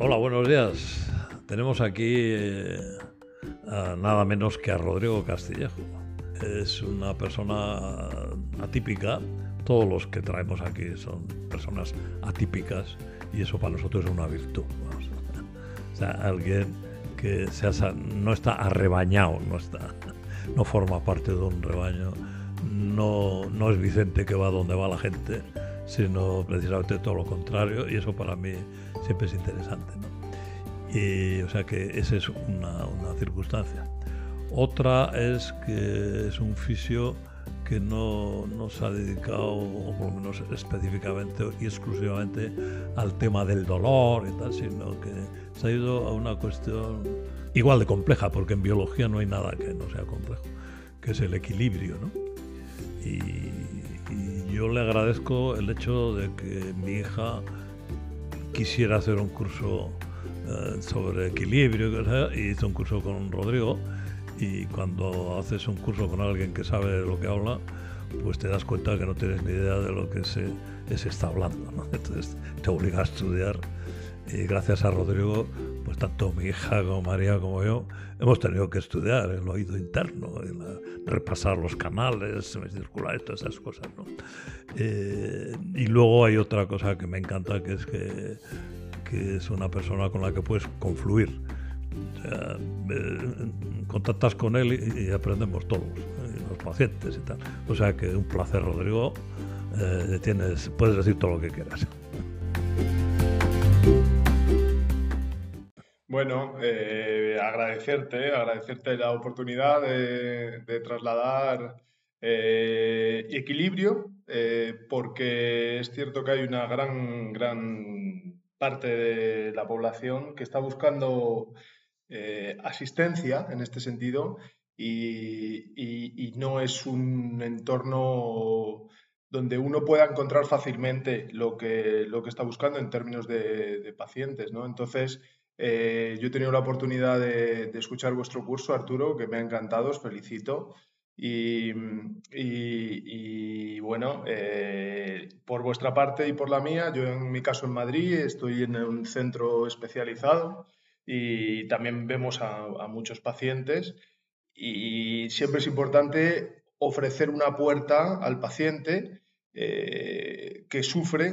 Hola, buenos días. Tenemos aquí eh, nada menos que a Rodrigo Castillejo. Es una persona atípica. Todos los que traemos aquí son personas atípicas y eso para nosotros es una virtud. Alguien que no está arrebañado, no, está, no forma parte de un rebaño, no, no es Vicente que va donde va la gente, sino precisamente todo lo contrario, y eso para mí siempre es interesante. Y, o sea que esa es una, una, circunstancia. Otra es que es un fisio que no, no, se ha dedicado, o por lo menos específicamente y exclusivamente, al tema del dolor y tal, sino que se ha ido a una cuestión igual de compleja, porque en biología no hay nada que no sea complejo, que es el equilibrio. ¿no? Y, yo le agradezco el hecho de que mi hija quisiera hacer un curso eh, sobre equilibrio y hizo un curso con Rodrigo y cuando haces un curso con alguien que sabe de lo que habla, pues te das cuenta que no tienes ni idea de lo que se, está hablando. ¿no? Entonces te obliga a estudiar y gracias a Rodrigo, pues tanto mi hija como María como yo hemos tenido que estudiar el oído interno, repasar los canales semicirculares, todas esas cosas. ¿no? Eh, y luego hay otra cosa que me encanta, que es que, que es una persona con la que puedes confluir. O sea, contactas con él y, aprendemos todos, los pacientes y tal. O sea que un placer, Rodrigo. Eh, tienes, puedes decir todo lo que quieras. Bueno, eh, agradecerte, agradecerte la oportunidad de, trasladar eh, equilibrio, eh, porque es cierto que hay una gran, gran parte de la población que está buscando asistencia en este sentido y, no es un entorno donde uno pueda encontrar fácilmente lo que, lo que está buscando en términos de, de pacientes, ¿no? Entonces, eh, yo he tenido la oportunidad de, escuchar vuestro curso, Arturo, que me ha encantado, os felicito. Y, bueno, eh, por vuestra parte y por la mía, yo en mi caso en Madrid estoy en un centro especializado y también vemos a, muchos pacientes y siempre es importante ofrecer una puerta al paciente eh, que sufre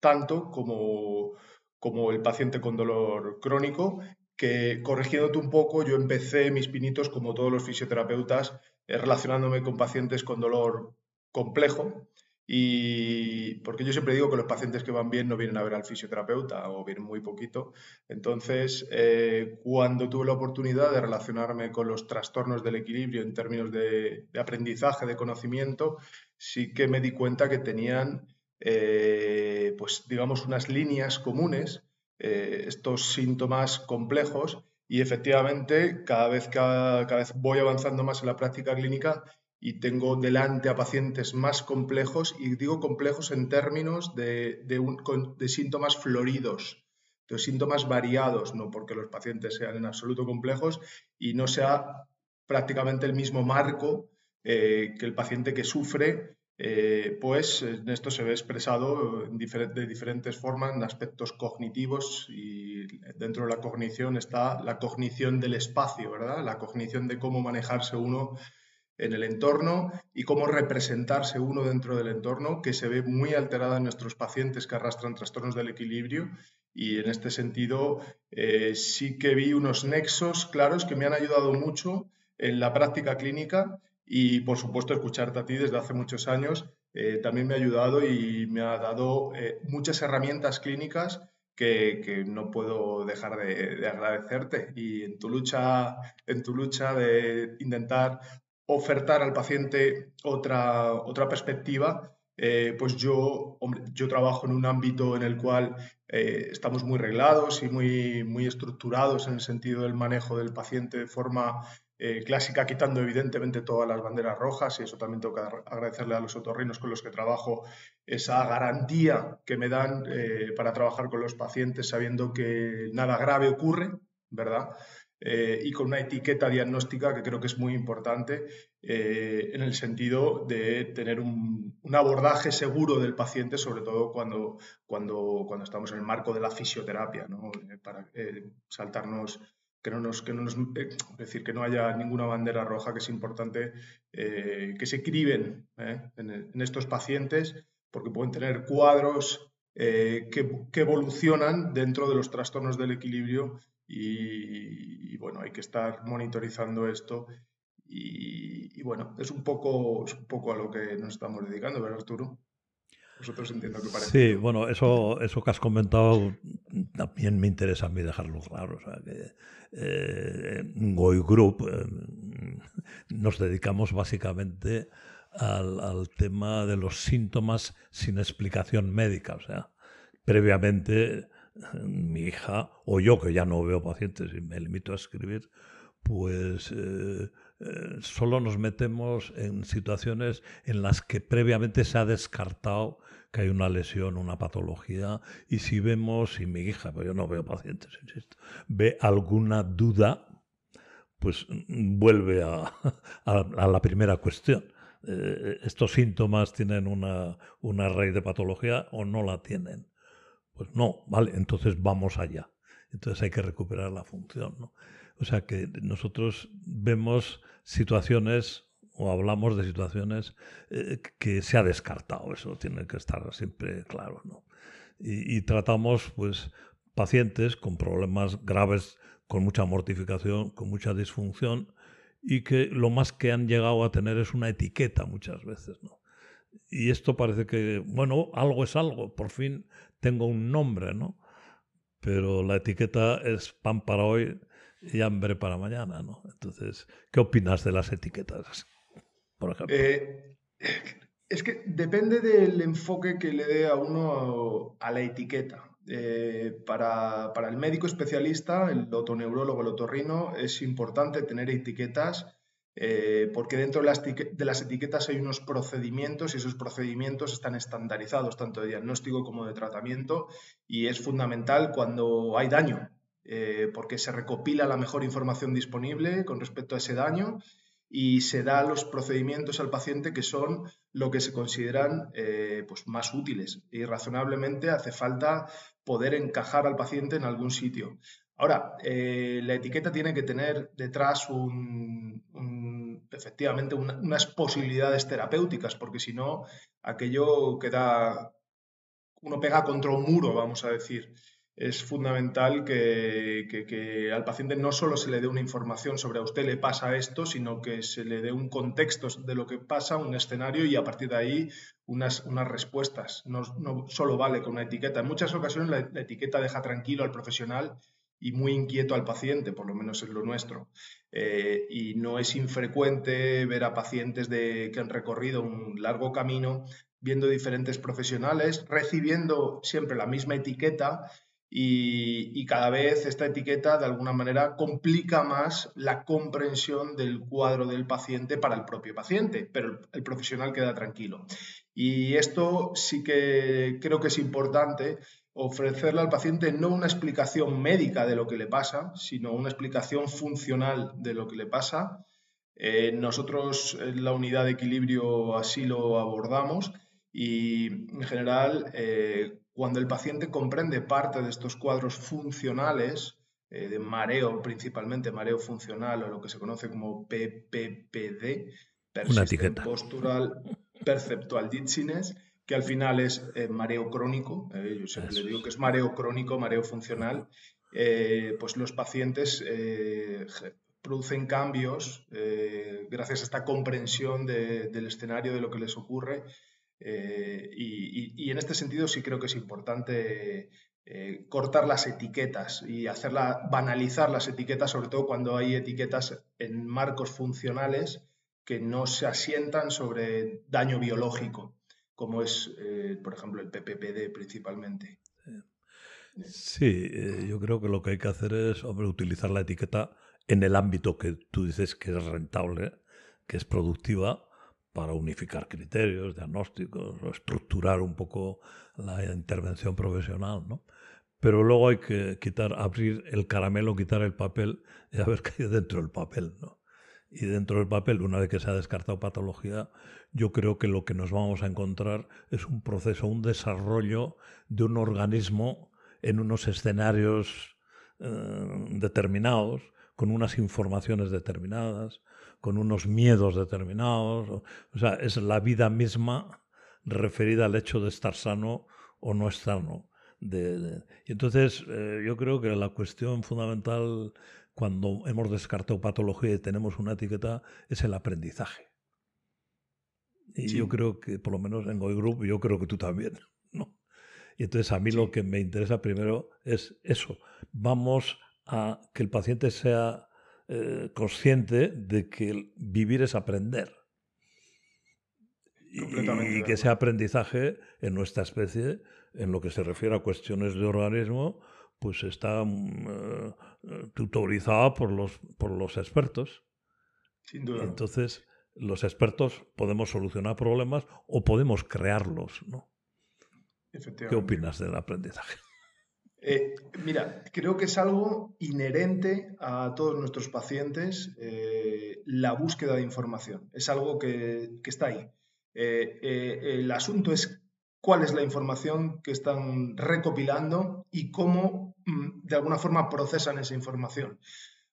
tanto como como el paciente con dolor crónico, que corrigiéndote un poco, yo empecé mis pinitos, como todos los fisioterapeutas, eh, relacionándome con pacientes con dolor complejo. Y porque yo siempre digo que los pacientes que van bien no vienen a ver al fisioterapeuta o vienen muy poquito. Entonces, eh, cuando tuve la oportunidad de relacionarme con los trastornos del equilibrio en términos de, de aprendizaje, de conocimiento, sí que me di cuenta que tenían eh, pues digamos, unas líneas comunes, eh, estos síntomas complejos, y efectivamente cada vez, cada, vez voy avanzando más en la práctica clínica y tengo delante a pacientes más complejos, y digo complejos en términos de, de, síntomas floridos, de síntomas variados, no porque los pacientes sean en absoluto complejos y no sea prácticamente el mismo marco eh, que el paciente que sufre eh, pues esto se ve expresado de diferentes formas en aspectos cognitivos y dentro de la cognición está la cognición del espacio, ¿verdad? La cognición de cómo manejarse uno en el entorno y cómo representarse uno dentro del entorno, que se ve muy alterada en nuestros pacientes que arrastran trastornos del equilibrio. Y en este sentido, eh, sí que vi unos nexos claros que me han ayudado mucho en la práctica clínica y por supuesto, escucharte a ti desde hace muchos años eh, también me ha ayudado y me ha dado eh, muchas herramientas clínicas que, no puedo dejar de, agradecerte. Y en tu lucha, en tu lucha de intentar ofertar al paciente otra, otra perspectiva, eh, pues yo, yo trabajo en un ámbito en el cual estamos muy reglados y muy, muy estructurados en el sentido del manejo del paciente de forma eh, clásica, quitando evidentemente todas las banderas rojas, y eso también tengo que agradecerle a los otorrinos con los que trabajo, esa garantía que me dan eh, para trabajar con los pacientes sabiendo que nada grave ocurre, ¿verdad? eh, y con una etiqueta diagnóstica que creo que es muy importante en el sentido de tener un, abordaje seguro del paciente, sobre todo cuando, cuando, cuando estamos en el marco de la fisioterapia, ¿no? Para saltarnos que no nos, que no nos, decir, que no haya ninguna bandera roja, que es importante que se criben en, estos pacientes, porque pueden tener cuadros que, que, evolucionan dentro de los trastornos del equilibrio y, bueno, hay que estar monitorizando esto y, bueno, es un, poco, es un poco a lo que nos estamos dedicando, ¿verdad Arturo? Vosotros entiendo que parece. Sí, bueno, eso, eso que has comentado también me interesa a mí dejarlo claro. O sea, que eh, Goy Group eh, nos dedicamos básicamente al, al, tema de los síntomas sin explicación médica. O sea, previamente mi hija o yo, que ya no veo pacientes y me limito a escribir, pues eh, eh, solo nos metemos en situaciones en las que previamente se ha descartado que hay una lesión, una patología, y si vemos, si mi hija, pues yo no veo pacientes, insisto, ve alguna duda, pues vuelve a, la primera cuestión. Eh, ¿Estos síntomas tienen una, una raíz de patología o no la tienen? Pues no, vale, entonces vamos allá. Entonces hay que recuperar la función. ¿no? O sea que nosotros vemos situaciones o hablamos de situaciones eh, que se ha descartado, eso tiene que estar siempre claro. ¿no? Y, y, tratamos pues, pacientes con problemas graves, con mucha mortificación, con mucha disfunción, y que lo más que han llegado a tener es una etiqueta muchas veces. ¿no? Y esto parece que, bueno, algo es algo, por fin tengo un nombre, ¿no? Pero la etiqueta es pan para hoy y hambre para mañana, ¿no? Entonces, ¿qué opinas de las etiquetas, por ejemplo? Eh, es que depende del enfoque que le dé a uno a, la etiqueta. Eh, para, para, el médico especialista, el otoneurólogo, el otorrino, es importante tener etiquetas eh, porque dentro de las, etiquetas hay unos procedimientos y esos procedimientos están estandarizados tanto de diagnóstico como de tratamiento y es fundamental cuando hay daño, eh, porque se recopila la mejor información disponible con respecto a ese daño y se da los procedimientos al paciente que son lo que se consideran eh, pues más útiles y razonablemente hace falta poder encajar al paciente en algún sitio. Ahora, la etiqueta tiene que tener detrás un, efectivamente unas posibilidades terapéuticas, porque si no, aquello queda, uno pega contra un muro, vamos a decir. Es fundamental que, al paciente no solo se le dé una información sobre a usted le pasa esto, sino que se le dé un contexto de lo que pasa, un escenario y a partir de ahí unas, unas respuestas. No, solo vale con una etiqueta. En muchas ocasiones la etiqueta deja tranquilo al profesional y muy inquieto al paciente, por lo menos es lo nuestro. Eh, y no es infrecuente ver a pacientes de, que han recorrido un largo camino viendo diferentes profesionales, recibiendo siempre la misma etiqueta y, cada vez esta etiqueta de alguna manera complica más la comprensión del cuadro del paciente para el propio paciente, pero el profesional queda tranquilo. Y esto sí que creo que es importante ofrecerle al paciente no una explicación médica de lo que le pasa, sino una explicación funcional de lo que le pasa. Eh, nosotros en la unidad de equilibrio así lo abordamos y en general eh, cuando el paciente comprende parte de estos cuadros funcionales, eh, de mareo principalmente, mareo funcional o lo que se conoce como PPPD, Postural Perceptual Dizziness, que al final es eh, mareo crónico, eh, yo siempre le digo que es mareo crónico, mareo funcional, pues los pacientes producen cambios gracias a esta comprensión del escenario, de lo que les ocurre. Y, y, en este sentido sí creo que es importante cortar las etiquetas y hacerla, banalizar las etiquetas, sobre todo cuando hay etiquetas en marcos funcionales que no se asientan sobre daño biológico como es, eh, por ejemplo, el PPPD principalmente. Sí, eh, yo creo que lo que hay que hacer es utilizar la etiqueta en el ámbito que tú dices que es rentable, que es productiva, para unificar criterios, diagnósticos, o estructurar un poco la intervención profesional, ¿no? pero luego hay que quitar, abrir el caramelo, quitar el papel y a ver qué hay dentro del papel, ¿no? Y dentro del papel, una vez que se ha descartado patología, yo creo que lo que nos vamos a encontrar es un proceso, un desarrollo de un organismo en unos escenarios eh, determinados, con unas informaciones determinadas, con unos miedos determinados. O sea, es la vida misma referida al hecho de estar sano o no estar sano. De, y entonces eh, yo creo que la cuestión fundamental cuando hemos descartado patología y tenemos una etiqueta es el aprendizaje. Y yo creo que, por lo menos en Goy Group, yo creo que tú también. ¿no? Y entonces a mí lo que me interesa primero es eso. Vamos a que el paciente sea eh, consciente de que vivir es aprender. Y, que ese aprendizaje en nuestra especie, en lo que se refiere a cuestiones de organismo, pues está mm, eh, tutorizada por los, por los expertos. Sin duda. Entonces, los expertos podemos solucionar problemas o podemos crearlos, ¿no? ¿Qué opinas del aprendizaje? Eh, mira, creo que es algo inherente a todos nuestros pacientes eh, la búsqueda de información. Es algo que, que está ahí. el asunto es cuál es la información que están recopilando y cómo mm, de alguna forma procesan esa información.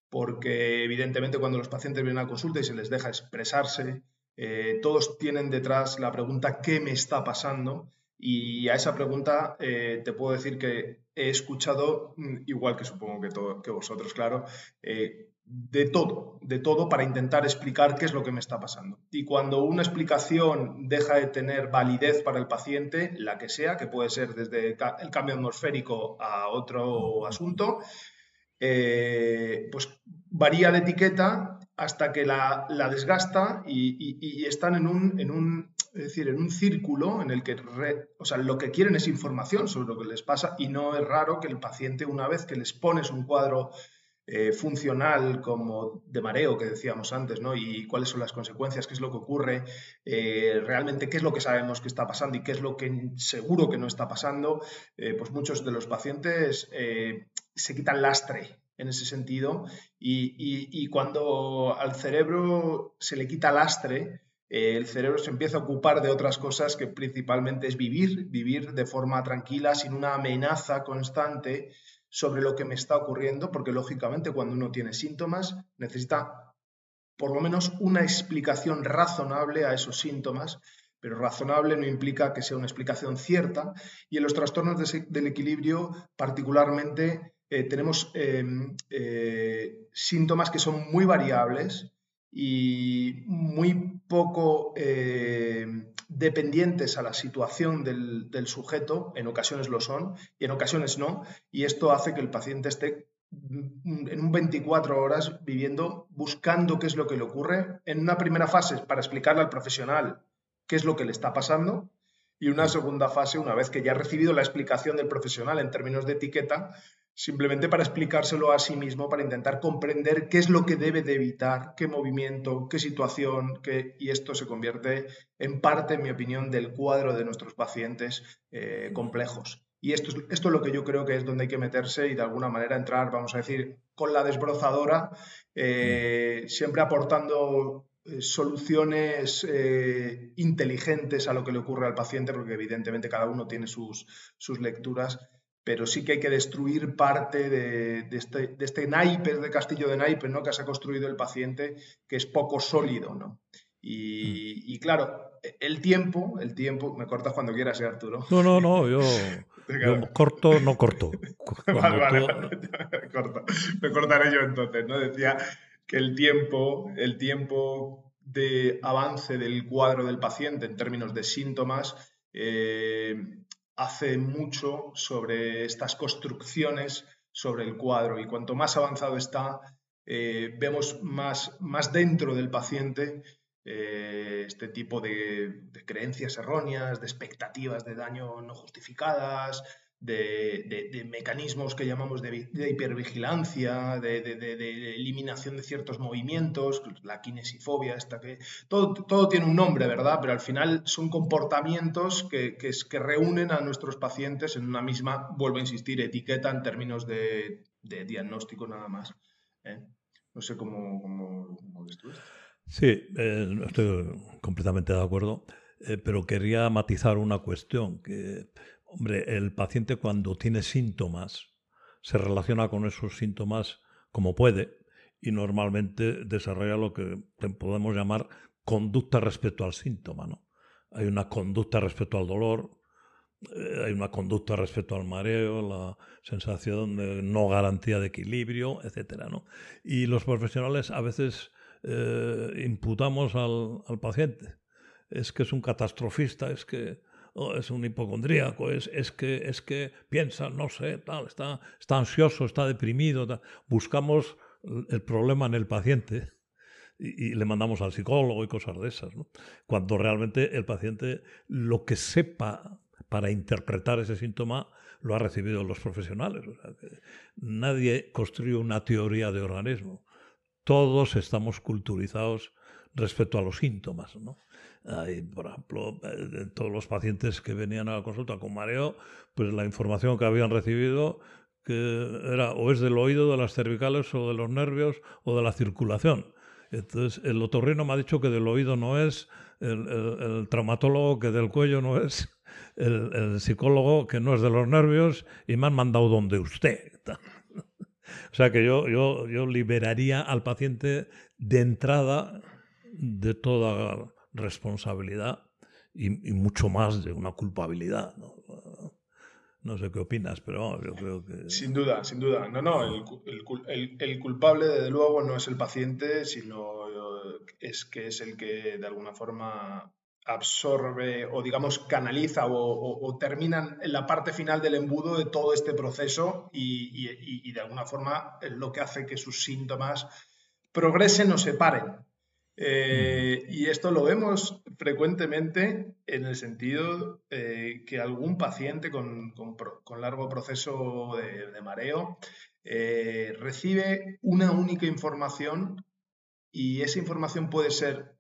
Porque evidentemente cuando los pacientes vienen a consulta y se les deja expresarse, eh, todos tienen detrás la pregunta ¿qué me está pasando? Y a esa pregunta eh, te puedo decir que he escuchado, mm, igual que supongo que, que vosotros, claro, eh, de todo, de todo para intentar explicar qué es lo que me está pasando. Y cuando una explicación deja de tener validez para el paciente, la que sea, que puede ser desde el cambio atmosférico a otro asunto, eh, pues varía la etiqueta hasta que la, desgasta y, están en un, decir, en un círculo en el que o sea, lo que quieren es información sobre lo que les pasa y no es raro que el paciente, una vez que les pones un cuadro eh, funcional como de mareo que decíamos antes, ¿no? Y cuáles son las consecuencias, qué es lo que ocurre, eh, realmente qué es lo que sabemos que está pasando y qué es lo que seguro que no está pasando, eh, pues muchos de los pacientes se quitan lastre en ese sentido y, y, cuando al cerebro se le quita lastre, el cerebro se empieza a ocupar de otras cosas que principalmente es vivir, vivir de forma tranquila, sin una amenaza constante sobre lo que me está ocurriendo, porque lógicamente cuando uno tiene síntomas necesita por lo menos una explicación razonable a esos síntomas, pero razonable no implica que sea una explicación cierta. Y en los trastornos del equilibrio, particularmente, eh, tenemos em, eh, síntomas que son muy variables y muy poco em, dependientes a la situación del, sujeto, en ocasiones lo son y en ocasiones no, y esto hace que el paciente esté en un 24 horas viviendo, buscando qué es lo que le ocurre. En una primera fase, para explicarle al profesional qué es lo que le está pasando, y una segunda fase, una vez que ya ha recibido la explicación del profesional en términos de etiqueta, simplemente para explicárselo a sí mismo, para intentar comprender qué es lo que debe de evitar, qué movimiento, qué situación, qué... y esto se convierte en parte, en mi opinión, del cuadro de nuestros pacientes eh, complejos. Y esto es, esto es lo que yo creo que es donde hay que meterse y de alguna manera entrar, vamos a decir, con la desbrozadora, eh, siempre aportando eh, soluciones inteligentes a lo que le ocurre al paciente, porque evidentemente cada uno tiene sus, sus lecturas pero sí que hay que destruir parte de, este, de este naipe, de castillo de naipes ¿no? que se ha construido el paciente, que es poco sólido. ¿no? Y, mm. claro, el tiempo, el tiempo, me cortas cuando quieras, ¿eh, Arturo. No, no, no, yo, corto, no corto. vale, vale, Me cortaré yo entonces, ¿no? Decía que el tiempo, el tiempo de avance del cuadro del paciente en términos de síntomas eh, hace mucho sobre estas construcciones sobre el cuadro. Y cuanto más avanzado está, eh, vemos más, más dentro del paciente eh, este tipo de, creencias erróneas, de expectativas de daño no justificadas, de, mecanismos que llamamos de, hipervigilancia, de, eliminación de ciertos movimientos, la kinesifobia, esta que todo, todo, tiene un nombre, ¿verdad? Pero al final son comportamientos que, que, que, reúnen a nuestros pacientes en una misma, vuelvo a insistir, etiqueta en términos de, diagnóstico nada más. ¿eh? No sé cómo, cómo, ves tú esto. Sí, eh, estoy completamente de acuerdo, eh, pero quería matizar una cuestión que Hombre, el paciente cuando tiene síntomas se relaciona con esos síntomas como puede y normalmente desarrolla lo que podemos llamar conducta respecto al síntoma. ¿no? Hay una conducta respecto al dolor, eh, hay una conducta respecto al mareo, la sensación de no garantía de equilibrio, etc. ¿no? Y los profesionales a veces eh, imputamos al, al paciente. Es que es un catastrofista, es que es un hipocondríaco, es, es, que, es que piensa, no sé, tal, está, está ansioso, está deprimido. Buscamos el problema en el paciente y, le mandamos al psicólogo y cosas de esas. Cuando realmente el paciente lo que sepa para interpretar ese síntoma lo ha recibido los profesionales. nadie construye una teoría de organismo. Todos estamos culturizados respecto a los síntomas. ¿no? Por ejemplo, de todos los pacientes que venían a la consulta con mareo, pues la información que habían recibido que era o es del oído, de las cervicales o de los nervios o de la circulación. Entonces, el otorrino me ha dicho que del oído no es, el, traumatólogo que del cuello no es, el, psicólogo que no es de los nervios y me han mandado donde usted. o sea que yo, yo, yo liberaría al paciente de entrada de toda responsabilidad y, mucho más de una culpabilidad. ¿no? sé qué opinas, pero yo creo que... Sin duda, sin duda. No, no, el, culpable, desde luego, no es el paciente, sino es que es el que de alguna forma absorbe o digamos canaliza o, termina en la parte final del embudo de todo este proceso y, y, de alguna forma es lo que hace que sus síntomas progresen o se paren. Eh, y esto lo vemos frecuentemente en el sentido eh, que algún paciente con, largo proceso de, mareo eh, recibe una única información y esa información puede ser,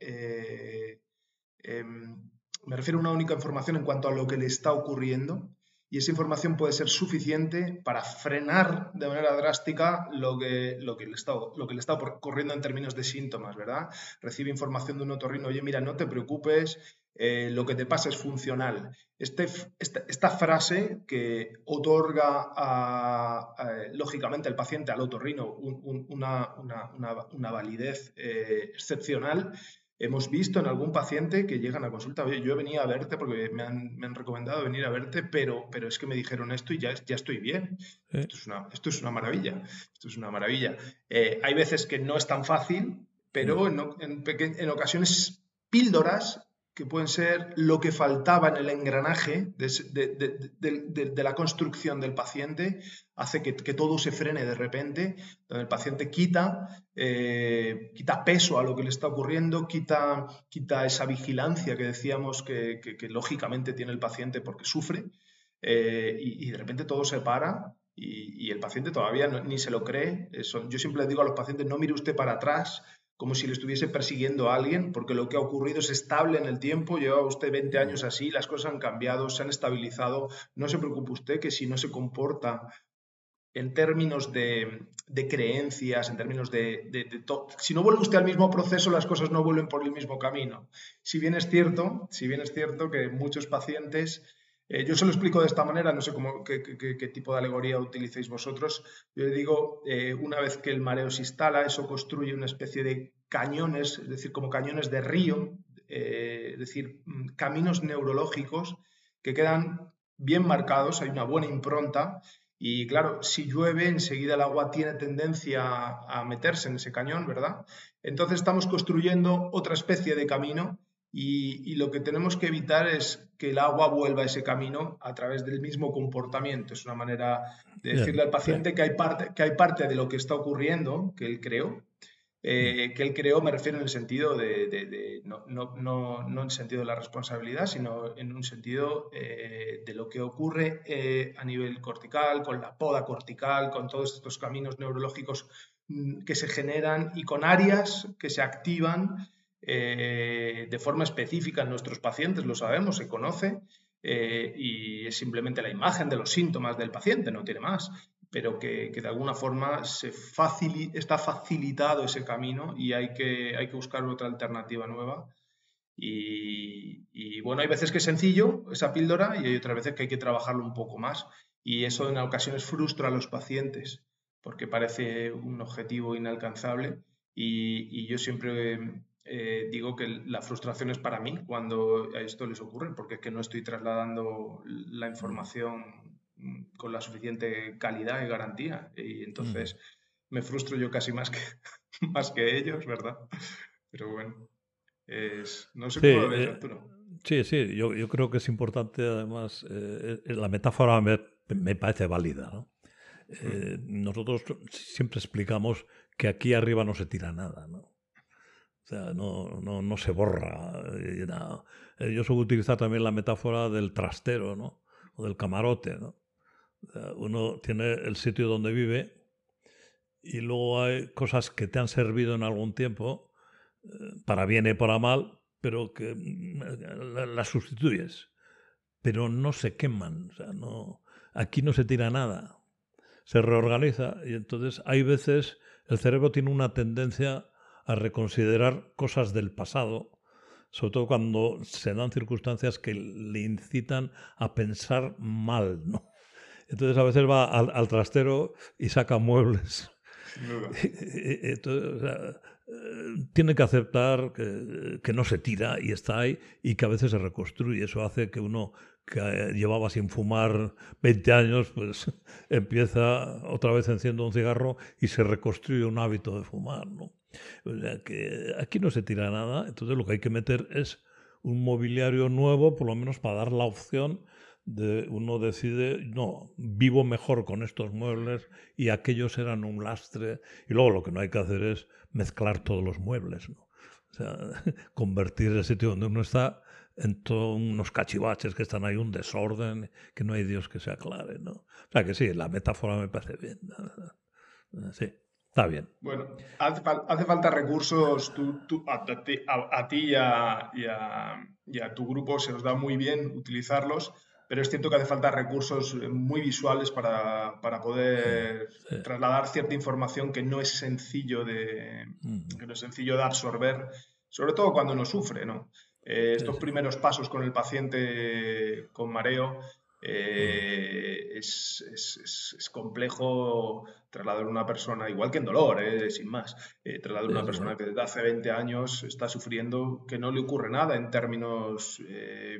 em, me refiero a una única información en cuanto a lo que le está ocurriendo, y esa información puede ser suficiente para frenar de manera drástica lo que, lo que, le, está, lo que le está ocurriendo en términos de síntomas, ¿verdad? Recibe información de un otorrino, oye, mira, no te preocupes, eh, lo que te pasa es funcional. Este, esta, frase que otorga lógicamente al paciente, al otorrino, una, una, validez eh, excepcional, Hemos visto en algún paciente que llegan a consulta, oye, yo venía a verte porque me han, recomendado venir a verte, pero, pero es que me dijeron esto y ya, ya estoy bien. Esto, es una, esto es una maravilla. Esto es una maravilla. Eh, hay veces que no es tan fácil, pero en, en, en ocasiones píldoras que pueden ser lo que faltaba en el engranaje de, la construcción del paciente, hace que, todo se frene de repente, donde el paciente quita, eh, quita peso a lo que le está ocurriendo, quita, quita esa vigilancia que decíamos que, lógicamente tiene el paciente porque sufre, eh, y, de repente todo se para y, el paciente todavía ni se lo cree. Yo siempre le digo a los pacientes, no mire usted para atrás, como si le estuviese persiguiendo a alguien, porque lo que ha ocurrido es estable en el tiempo, lleva usted 20 años así, las cosas han cambiado, se han estabilizado, no se preocupe usted que si no se comporta en términos de, creencias, en términos de, de si no vuelve usted al mismo proceso, las cosas no vuelven por el mismo camino. Si bien es cierto, si bien es cierto que muchos pacientes eh, yo se lo explico de esta manera, no sé cómo, qué, tipo de alegoría utilicéis vosotros. Yo le digo, eh, una vez que el mareo se instala, eso construye una especie de cañones, es decir, como cañones de río, eh, es decir, mm, caminos neurológicos que quedan bien marcados, hay una buena impronta y claro, si llueve, enseguida el agua tiene tendencia a meterse en ese cañón, ¿verdad? Entonces estamos construyendo otra especie de camino y, lo que tenemos que evitar es que el agua vuelva a ese camino a través del mismo comportamiento. Es una manera de decirle al paciente que, hay parte, que hay parte de lo que está ocurriendo, que él creó, eh, que él creó, me refiero en el sentido de, no, no, no, no, en el sentido de la responsabilidad, sino en un sentido eh, de lo que ocurre eh, a nivel cortical, con la poda cortical, con todos estos caminos neurológicos mm, que se generan y con áreas que se activan de forma específica en nuestros pacientes, lo sabemos, se conoce, y es simplemente la imagen de los síntomas del paciente, no tiene más pero que, de alguna forma se está facilitado ese camino y hay que, hay que buscar otra alternativa nueva. Y, bueno, hay veces que es sencillo esa píldora y hay otras veces que hay que trabajarlo un poco más. Y eso en ocasiones frustra a los pacientes porque parece un objetivo inalcanzable. Y, yo siempre eh, digo que la frustración es para mí cuando a esto les ocurre, porque es que no estoy trasladando la información con la suficiente calidad y garantía. Y entonces me frustro yo casi más que, más que ellos, ¿verdad? Pero bueno, es, no sé cómo lo ves, eh, Arturo. Sí, sí, yo, yo, creo que es importante, además, eh, la metáfora me, me, parece válida. ¿no? nosotros siempre explicamos que aquí arriba no se tira nada, ¿no? O sea, no, no, no se borra. Yo suelo utilizar también la metáfora del trastero, ¿no? O del camarote, ¿no? Uno tiene el sitio donde vive y luego hay cosas que te han servido en algún tiempo, eh, para bien y para mal, pero que mm, las sustituyes. Pero no se queman, o sea, no, aquí no se tira nada, se reorganiza y entonces hay veces el cerebro tiene una tendencia a reconsiderar cosas del pasado, sobre todo cuando se dan circunstancias que le incitan a pensar mal, ¿no? Entonces a veces va al, trastero y saca muebles. Entonces, eh, tiene que aceptar que, no se tira y está ahí y que a veces se reconstruye. Eso hace que uno que llevaba sin fumar 20 años, pues empieza otra vez enciendo un cigarro y se reconstruye un hábito de fumar. ¿no? Que aquí no se tira nada, entonces lo que hay que meter es un mobiliario nuevo, por lo menos para dar la opción uno decide, no, vivo mejor con estos muebles y aquellos eran un lastre. Y luego lo que no hay que hacer es mezclar todos los muebles, ¿no? O sea, convertir el sitio donde uno está en todos unos cachivaches que están ahí, un desorden, que no hay Dios que se aclare, ¿no? O sea que sí, la metáfora me parece bien. Sí, está bien. Bueno, hace, falta recursos, a, ti y a, y a tu grupo se os da muy bien utilizarlos pero es cierto que hace falta recursos eh, muy visuales para, poder trasladar cierta información que no es sencillo de, que no es sencillo de absorber, sobre todo cuando uno sufre. ¿no? Eh, estos primeros pasos con el paciente con mareo eh, es, es, es, complejo trasladar a una persona, igual que en dolor, eh, sin más, eh, trasladar a una persona que desde hace 20 años está sufriendo, que no le ocurre nada en términos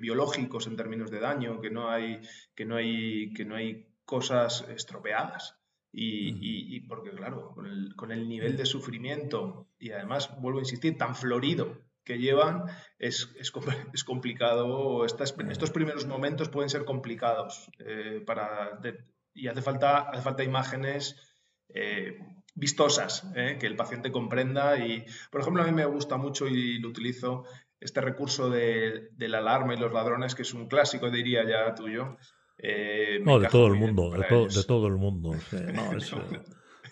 biológicos, en términos de daño, que no hay, que no hay, que no hay cosas estropeadas. Y, y, porque, claro, con el, con el nivel de sufrimiento y además, vuelvo a insistir, tan florido que llevan, es, es, es complicado. Estas, estos primeros momentos pueden ser complicados eh, para, y hace falta, hace falta imágenes eh, vistosas, eh, que el paciente comprenda. Y, por ejemplo, a mí me gusta mucho y lo utilizo este recurso de, del alarma y los ladrones, que es un clásico, diría ya tuyo. no, de todo el mundo, de, de, todo el mundo.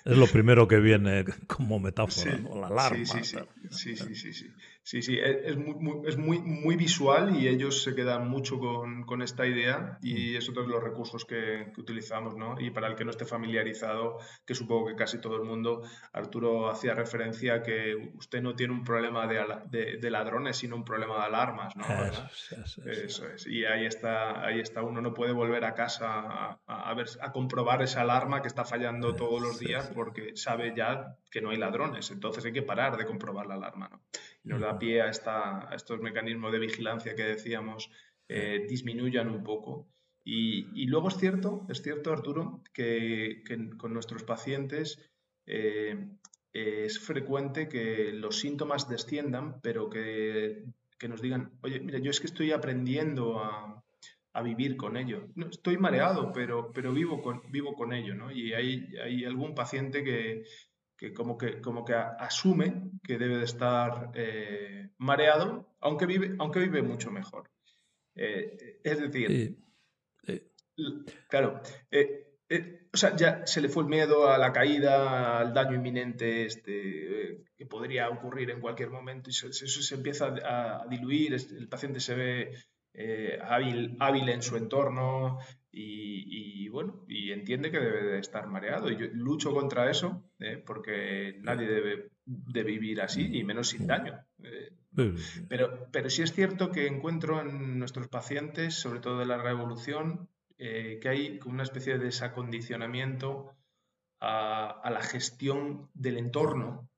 Es, lo primero que viene como metáfora, la alarma. sí, sí, sí, sí, sí, Sí, sí, e, es muy, es muy, muy visual y ellos se quedan mucho con, con esta idea y mm. es otro de los recursos que, que, utilizamos, ¿no? Y para el que no esté familiarizado, que supongo que casi todo el mundo, Arturo hacía referencia a que usted no tiene un problema de, de, ladrones, sino un problema de alarmas, ¿no? Eso, es. Y ahí está, ahí está, uno no puede volver a casa a, ver, a comprobar esa alarma que está fallando todos los días porque sabe ya que no hay ladrones, entonces hay que parar de comprobar la alarma, ¿no? Nos da pie a, esta, estos mecanismos de vigilancia que decíamos eh, disminuyan un poco. Y, luego es cierto, es cierto, Arturo, que, con nuestros pacientes eh, es frecuente que los síntomas desciendan, pero que, nos digan, oye, mira, yo es que estoy aprendiendo a, vivir con ello. No, estoy mareado, pero, pero vivo, con, vivo con ello, ¿no? Y hay, hay algún paciente que, que como que, como que asume que debe de estar eh, mareado, aunque vive, aunque vive mucho mejor. Eh, es decir, claro, o sea, ya se le fue el miedo a la caída, al daño inminente este, que podría ocurrir en cualquier momento y eso se, empieza a, diluir, el paciente se ve hábil, hábil en su entorno, y, bueno, y entiende que debe de estar mareado. Y yo lucho contra eso, ¿eh? porque nadie debe de vivir así, y menos sin daño. Eh. pero, pero sí es cierto que encuentro en nuestros pacientes, sobre todo de la revolución, eh, que hay una especie de desacondicionamiento a, a la gestión del entorno.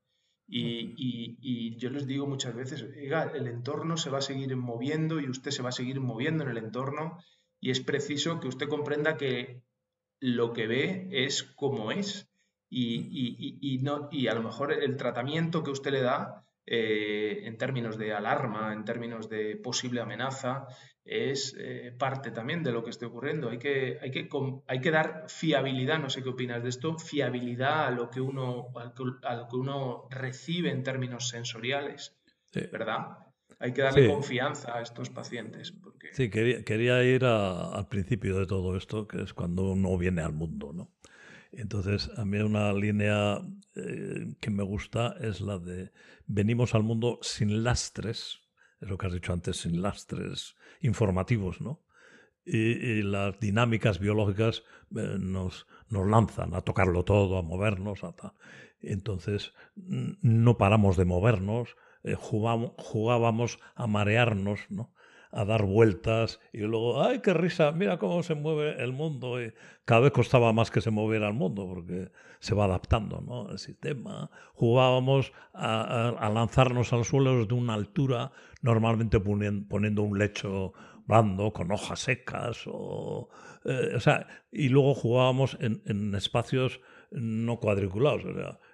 Y, y, y, yo les digo muchas veces, el entorno se va a seguir moviendo y usted se va a seguir moviendo en el entorno y es preciso que usted comprenda que lo que ve es como es y, no, y a lo mejor el tratamiento que usted le da eh, en términos de alarma, en términos de posible amenaza, es eh, parte también de lo que esté ocurriendo. Hay que, hay, que, hay que dar fiabilidad, no sé qué opinas de esto, fiabilidad a lo que uno, a lo que uno recibe en términos sensoriales, ¿verdad? Hay que darle confianza a estos pacientes. Porque... Sí, quería, ir al principio de todo esto, que es cuando uno viene al mundo, ¿no? Entonces, a mí una línea eh, que me gusta es la de venimos al mundo sin lastres, es lo que has dicho antes, sin lastres informativos, ¿no? Y, las dinámicas biológicas eh, nos, nos lanzan a tocarlo todo, a movernos, a Entonces, no paramos de movernos, eh, jugábamos, a marearnos, ¿no? a dar vueltas y luego, ¡ay, qué risa! Mira cómo se mueve el mundo. Y cada vez costaba más que se moviera el mundo porque se va adaptando ¿no? el sistema. Jugábamos a, lanzarnos al suelo desde una altura, normalmente poniendo un lecho blando con hojas secas. O, eh, o sea, y luego jugábamos en, espacios no cuadriculados,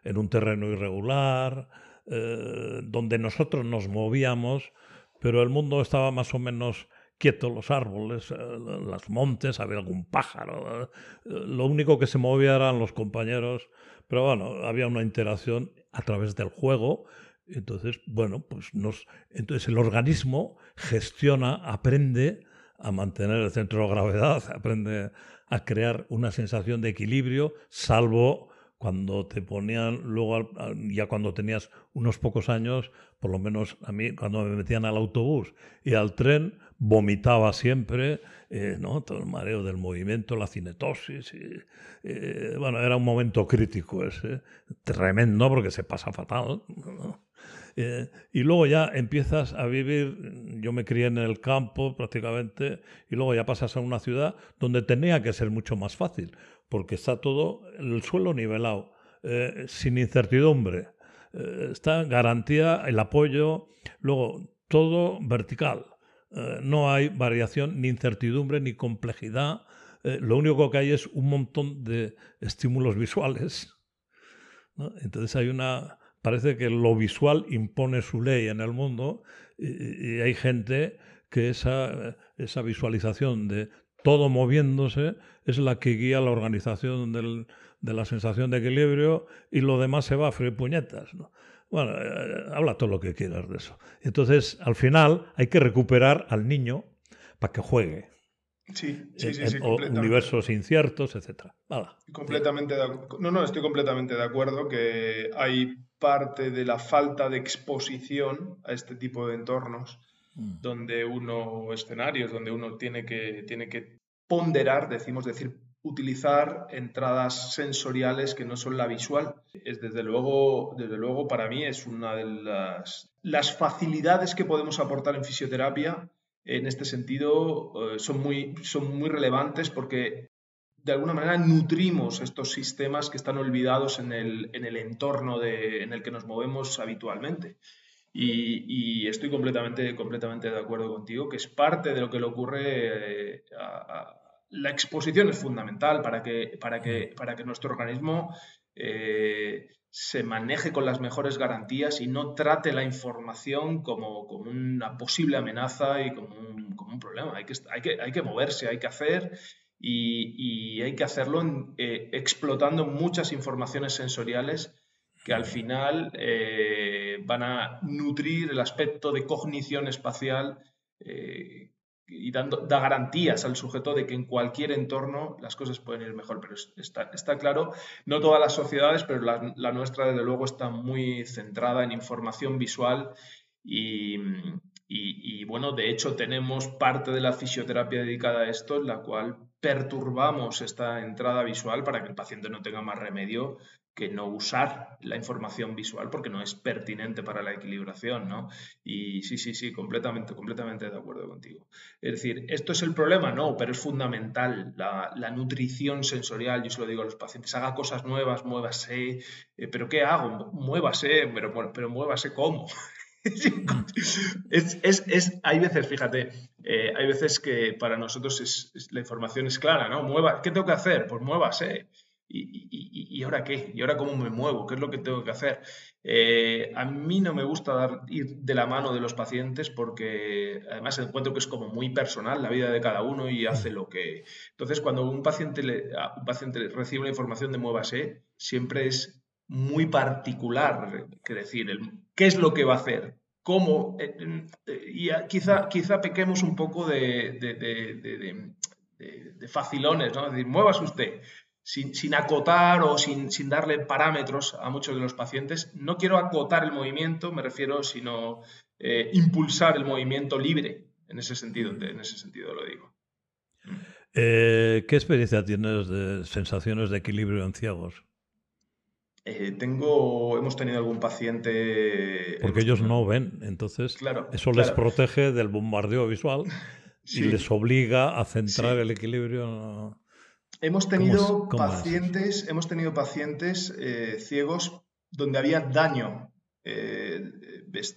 en un terreno irregular. Eh, donde nosotros nos movíamos, pero el mundo estaba más o menos quieto, los árboles, eh, los montes, había algún pájaro. Eh, lo único que se movía eran los compañeros, pero bueno, había una interacción a través del juego. Entonces, bueno, pues nos, entonces el organismo gestiona, aprende a mantener el centro de gravedad, aprende a crear una sensación de equilibrio, salvo cuando te ponían, luego ya cuando tenías unos pocos años, por lo menos a mí, cuando me metían al autobús y al tren, vomitaba siempre, eh, ¿no? Todo el mareo del movimiento, la cinetosis. Y, eh, bueno, era un momento crítico ese, tremendo porque se pasa fatal. Eh, y luego ya empiezas a vivir, yo me crié en el campo prácticamente, y luego ya pasas a una ciudad donde tenía que ser mucho más fácil, porque está todo el suelo nivelado, eh, sin incertidumbre. Eh, está garantía el apoyo, luego todo vertical. Eh, no hay variación, ni incertidumbre, ni complejidad. lo único que hay es un montón de estímulos visuales. Entonces hay una. Parece que lo visual impone su ley en el mundo y, y hay gente que esa, esa visualización de todo moviéndose, es la que guía la organización de la sensación de equilibrio y lo demás se va a freír puñetas. ¿no? Bueno, eh, habla todo lo que quieras de eso. Entonces, al final, hay que recuperar al niño para que juegue. Sí, sí, sí, universos inciertos, etc. Completamente no, no, estoy completamente de acuerdo que hay parte de la falta de exposición a este tipo de entornos Mm. donde uno, escenarios, donde uno tiene que, tiene que ponderar, decimos decir, utilizar entradas sensoriales que no son la visual. Es desde luego, desde luego para mí es una de las, las facilidades que podemos aportar en fisioterapia. En este sentido, eh, son, muy, son muy relevantes porque de alguna manera nutrimos estos sistemas que están olvidados en el, en el entorno de, en el que nos movemos habitualmente. Y, estoy completamente, completamente de acuerdo contigo, que es parte de lo que le ocurre eh, a, la exposición es fundamental para que, para que, para que nuestro organismo eh, se maneje con las mejores garantías y no trate la información como, como una posible amenaza y como un, como un problema. Hay que, hay, que, hay que moverse, hay que hacer y, y hay que hacerlo eh, explotando muchas informaciones sensoriales que al final eh, van a nutrir el aspecto de cognición espacial eh, y dando, da garantías al sujeto de que en cualquier entorno las cosas pueden ir mejor. Pero está, está claro, no todas las sociedades, pero la, nuestra desde luego está muy centrada en información visual y, y, y, bueno, de hecho tenemos parte de la fisioterapia dedicada a esto en la cual perturbamos esta entrada visual para que el paciente no tenga más remedio que no usar la información visual porque no es pertinente para la equilibración, ¿no? Y sí, sí, sí, completamente, completamente de acuerdo contigo. Es decir, ¿esto es el problema? No, pero es fundamental la, la nutrición sensorial, yo se lo digo a los pacientes, haga cosas nuevas, muévase, eh, pero ¿qué hago? Muévase, pero, pero muévase cómo. es, es, es, hay veces, fíjate, eh, hay veces que para nosotros es, la información es clara, ¿no? Mueva, ¿Qué tengo que hacer? Pues muévase. ¿Y, ahora qué? ¿Y ahora cómo me muevo? ¿Qué es lo que tengo que hacer? Eh, a mí no me gusta dar, ir de la mano de los pacientes porque además encuentro que es como muy personal la vida de cada uno y hace lo que... Entonces, cuando un paciente, un paciente recibe la información de muévase, siempre es muy particular, que decir, qué es lo que va a hacer, cómo, eh, eh, y quizá, quizá pequemos un poco de, de, de, facilones, ¿no? Es decir, muévase usted, sin, sin acotar o sin, sin, darle parámetros a muchos de los pacientes. No quiero acotar el movimiento, me refiero, sino eh, impulsar el movimiento libre. En ese sentido, en ese sentido lo digo. Eh, ¿Qué experiencia tienes de sensaciones de equilibrio en ciegos? Eh, tengo, hemos tenido algún paciente. Porque ellos no ven, entonces claro, eso claro. les protege del bombardeo visual sí. y les obliga a centrar sí. el equilibrio. Hemos tenido ¿Cómo, cómo pacientes, hemos tenido pacientes eh, ciegos donde había daño eh,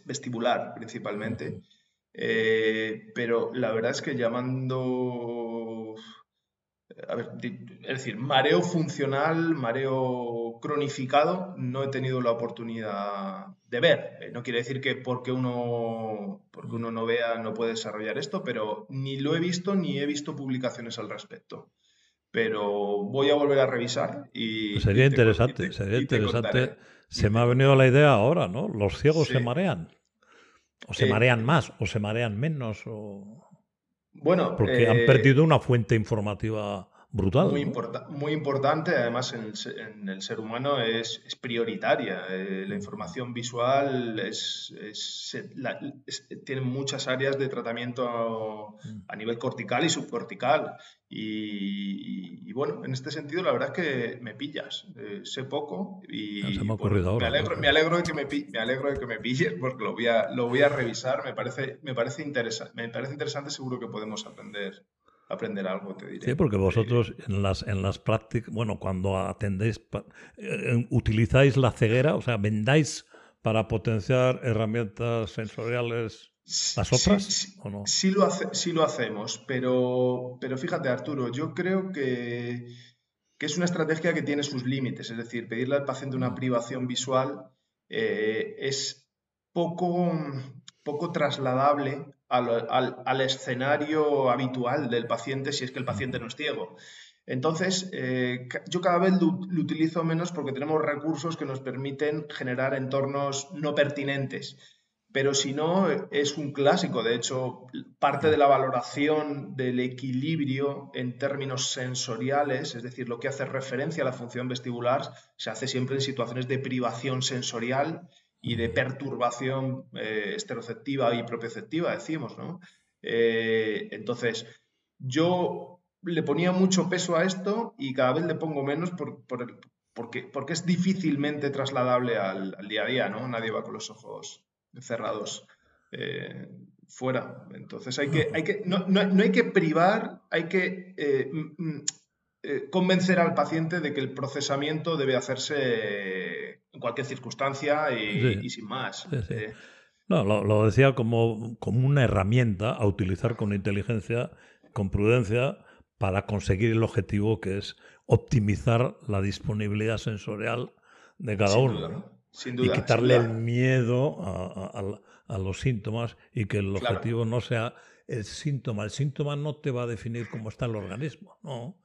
vestibular principalmente, eh, pero la verdad es que llamando, a ver, es decir, mareo funcional, mareo cronificado, no he tenido la oportunidad de ver. Eh, no quiere decir que porque uno, porque uno no vea no puede desarrollar esto, pero ni lo he visto ni he visto publicaciones al respecto pero voy a volver a revisar y... Pues sería y interesante, te, sería interesante. Se me ha venido la idea ahora, ¿no? Los ciegos sí. se marean. O se eh, marean más, o se marean menos, o... Bueno... Porque eh, han perdido una fuente informativa brutal. Muy, ¿no? importa muy importante, además en el, en el ser humano es, es prioritaria. Eh, la información visual es, la, tiene muchas áreas de tratamiento a, a nivel cortical y subcortical. Y, y, y, bueno, en este sentido, la verdad es que me pillas. Eh, sé poco y se me, ha ocurrido bueno, ahora, me, alegro, me, alegro, de que me, me, alegro de que me pilles porque lo voy a, lo voy a revisar. Me parece, me, parece interesante, me parece interesante, seguro que podemos aprender aprender algo, te diré. Sí, porque vosotros en las, en las prácticas, bueno, cuando atendéis, eh, utilizáis la ceguera, o sea, vendáis para potenciar herramientas sensoriales las otras, sí, sí, ¿o no? Sí lo, hace, sí lo hacemos, pero, pero fíjate, Arturo, yo creo que, que es una estrategia que tiene sus límites, es decir, pedirle al paciente una privación visual eh, es poco, poco trasladable al, al, escenario habitual del paciente si es que el paciente no es ciego. Entonces, eh, yo cada vez lo, utilizo menos porque tenemos recursos que nos permiten generar entornos no pertinentes. Pero si no, es un clásico. De hecho, parte de la valoración del equilibrio en términos sensoriales, es decir, lo que hace referencia a la función vestibular, se hace siempre en situaciones de privación sensorial y de perturbación eh, esteroceptiva y propioceptiva, decimos, ¿no? Eh, entonces, yo le ponía mucho peso a esto y cada vez le pongo menos por, por, porque, porque, es difícilmente trasladable al, día a día, ¿no? Nadie va con los ojos cerrados eh, fuera. Entonces, hay que, hay que, no, no, no hay que privar, hay que eh, eh, convencer al paciente de que el procesamiento debe hacerse en cualquier circunstancia y, sí. y sin más. Sí, sí. Eh, no, lo, lo, decía como, como una herramienta a utilizar con inteligencia, con prudencia, para conseguir el objetivo que es optimizar la disponibilidad sensorial de cada sin uno. Duda, ¿no? Sin duda, y quitarle el miedo a, a, a, los síntomas y que el claro. objetivo no sea el síntoma. El síntoma no te va a definir cómo está el organismo, no.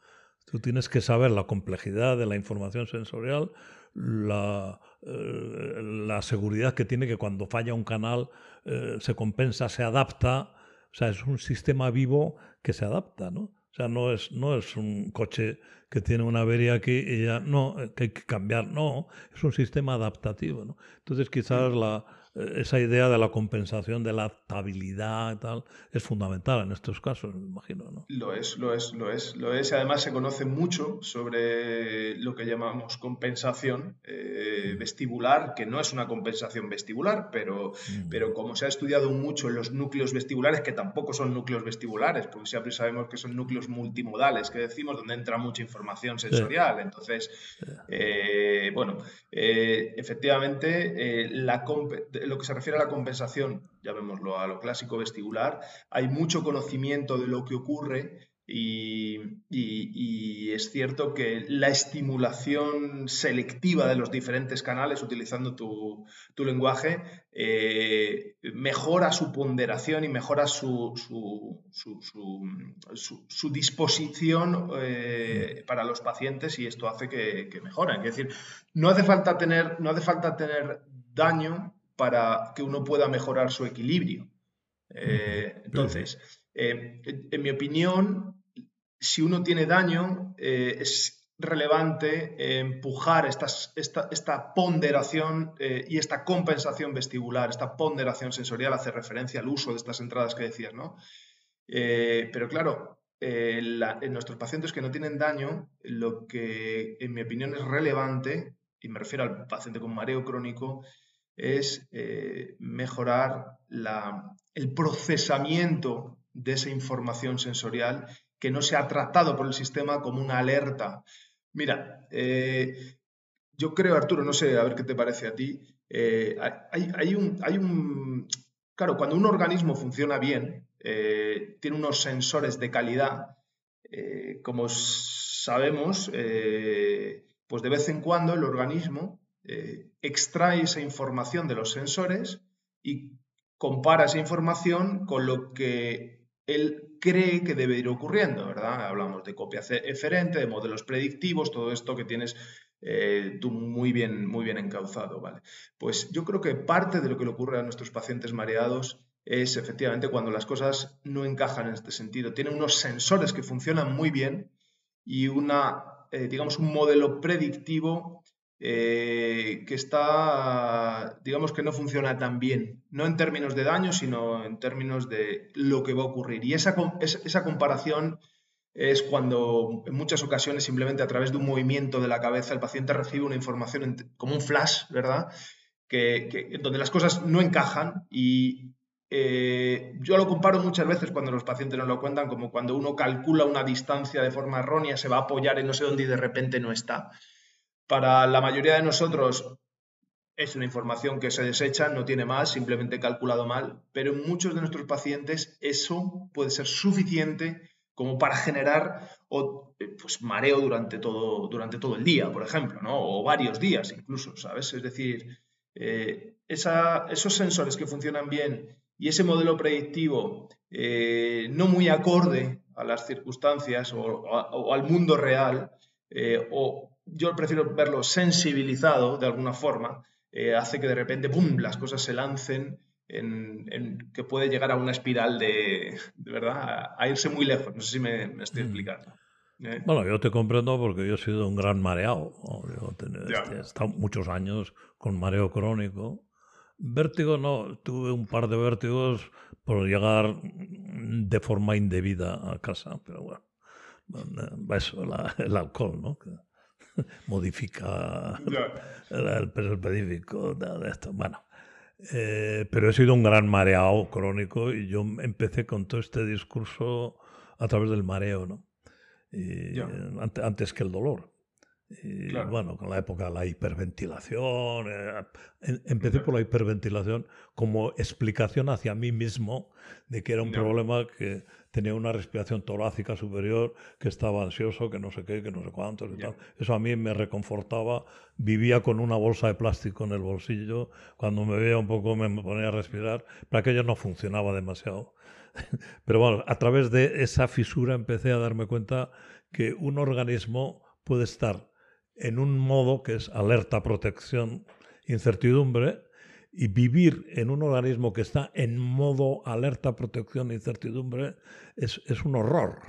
Tú tienes que saber la complejidad de la información sensorial, la, eh, la seguridad que tiene que cuando falla un canal eh, se compensa, se adapta. O sea, es un sistema vivo que se adapta, ¿no? O sea, no es, no es un coche que tiene una avería aquí y ya, no, que hay que cambiar, no, es un sistema adaptativo, ¿no? Entonces quizás la, esa idea de la compensación, de la adaptabilidad y tal, es fundamental en estos casos, me imagino. ¿no? Lo es, lo es, lo es, lo es. Además se conoce mucho sobre lo que llamamos compensación eh, mm. vestibular, que no es una compensación vestibular, pero, mm. pero como se ha estudiado mucho en los núcleos vestibulares, que tampoco son núcleos vestibulares, porque siempre sabemos que son núcleos multimodales, que decimos, donde entra mucha información sensorial. Entonces, eh, bueno, eh, efectivamente, la lo que se refiere a la compensación, llamémoslo a lo clásico vestibular, hay mucho conocimiento de lo que ocurre y, es cierto que la estimulación selectiva de los diferentes canales, utilizando tu, lenguaje, eh, mejora su ponderación y mejora su, disposición eh, para los pacientes y esto hace que, que mejoren. Es decir, no hace falta tener daño para que uno pueda mejorar su equilibrio. Eh, entonces, eh, en mi opinión, si uno tiene daño, eh, es relevante empujar esta, ponderación y esta compensación vestibular, esta ponderación sensorial, hace referencia al uso de estas entradas que decías, ¿no? pero claro, en nuestros pacientes que no tienen daño, lo que en mi opinión es relevante, y me refiero al paciente con mareo crónico, es eh, mejorar el procesamiento de esa información sensorial que no se ha tratado por el sistema como una alerta. Mira, eh, yo creo, Arturo, no sé, a ver qué te parece a ti, eh, hay, un, hay, un, Claro, cuando un organismo funciona bien, tiene unos sensores de calidad, como sabemos, pues de vez en cuando el organismo eh, extrae esa información de los sensores y compara esa información con lo que él cree que debe ir ocurriendo, ¿verdad? Hablamos de copia eferente, de modelos predictivos, todo esto que tienes eh, tú muy bien, muy bien encauzado, ¿vale? Pues yo creo que parte de lo que le ocurre a nuestros pacientes mareados es efectivamente cuando las cosas no encajan en este sentido. Tienen unos sensores que funcionan muy bien y una, eh, digamos, un modelo predictivo eh, que está, digamos que no funciona tan bien, no en términos de daño, sino en términos de lo que va a ocurrir. Y esa, esa comparación es cuando en muchas ocasiones simplemente a través de un movimiento de la cabeza el paciente recibe una información como un flash, ¿verdad? Que, donde las cosas no encajan y eh, yo lo comparo muchas veces cuando los pacientes nos lo cuentan como cuando uno calcula una distancia de forma errónea, se va a apoyar en no sé dónde y de repente no está. Para la mayoría de nosotros es una información que se desecha, no tiene más, simplemente calculado mal, pero en muchos de nuestros pacientes eso puede ser suficiente como para generar pues, mareo durante todo, durante todo el día, por ejemplo, o varios días incluso, ¿sabes? Es decir, eh, esos sensores que funcionan bien y ese modelo predictivo eh, no muy acorde a las circunstancias o, al mundo real, eh, o yo prefiero verlo sensibilizado de alguna forma, eh, hace que de repente, ¡pum!, las cosas se lancen en, que puede llegar a una espiral de, de verdad, a, irse muy lejos. No sé si me, estoy mm. explicando. ¿eh? Bueno, yo te comprendo porque yo he sido un gran mareado. he estado muchos años con mareo crónico. Vértigo no, tuve un par de vértigos por llegar de forma indebida a casa, pero bueno, eso, el alcohol, ¿no? modifica el peso específico de esto. Bueno, eh, pero he sido un gran mareado crónico y yo empecé con todo este discurso a través del mareo, ¿no? antes, que el dolor. Y, Bueno, con la época de la hiperventilación. Eh, em, empecé por la hiperventilación como explicación hacia mí mismo de que era un problema que tenía una respiración torácica superior, que estaba ansioso, que no sé qué, que no sé cuántos y tal. Eso a mí me reconfortaba. Vivía con una bolsa de plástico en el bolsillo. Cuando me veía un poco me ponía a respirar, pero aquello no funcionaba demasiado. Pero bueno, a través de esa fisura empecé a darme cuenta que un organismo puede estar en un modo que es alerta, protección, incertidumbre, y vivir en un organismo que está en modo alerta, protección, incertidumbre, es, es un horror.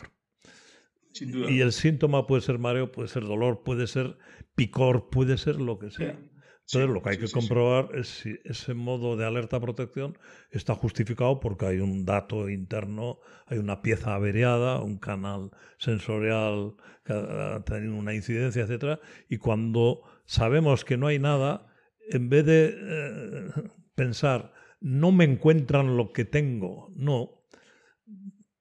Y el síntoma puede ser mareo, puede ser dolor, puede ser picor, puede ser lo que sea. Entonces, lo que hay que comprobar es si ese modo de alerta-protección está justificado porque hay un dato interno, hay una pieza averiada, un canal sensorial que ha tenido una incidencia, etc. Y cuando sabemos que no hay nada, en vez de eh, pensar, no me encuentran lo que tengo, no,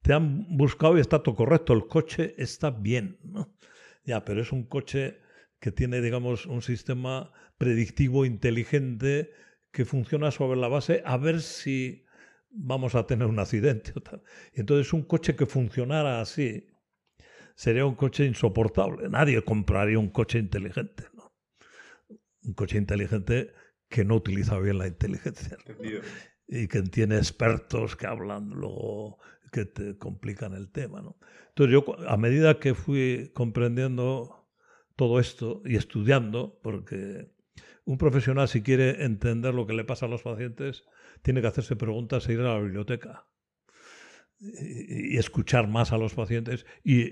te han buscado y está todo correcto, el coche está bien, ¿no? Ya, pero es un coche que tiene, digamos, un sistema predictivo inteligente que funciona sobre la base a ver si vamos a tener un accidente. Entonces un coche que funcionara así sería un coche insoportable. Nadie compraría un coche inteligente. Un coche inteligente que no utiliza bien la inteligencia. Y que tiene expertos que hablan luego que te complican el tema. ¿no? Entonces yo, a medida que fui comprendiendo todo esto y estudiando, porque un profesional si quiere entender lo que le pasa a los pacientes, tiene que hacerse preguntas e ir a la biblioteca y, escuchar más a los pacientes y,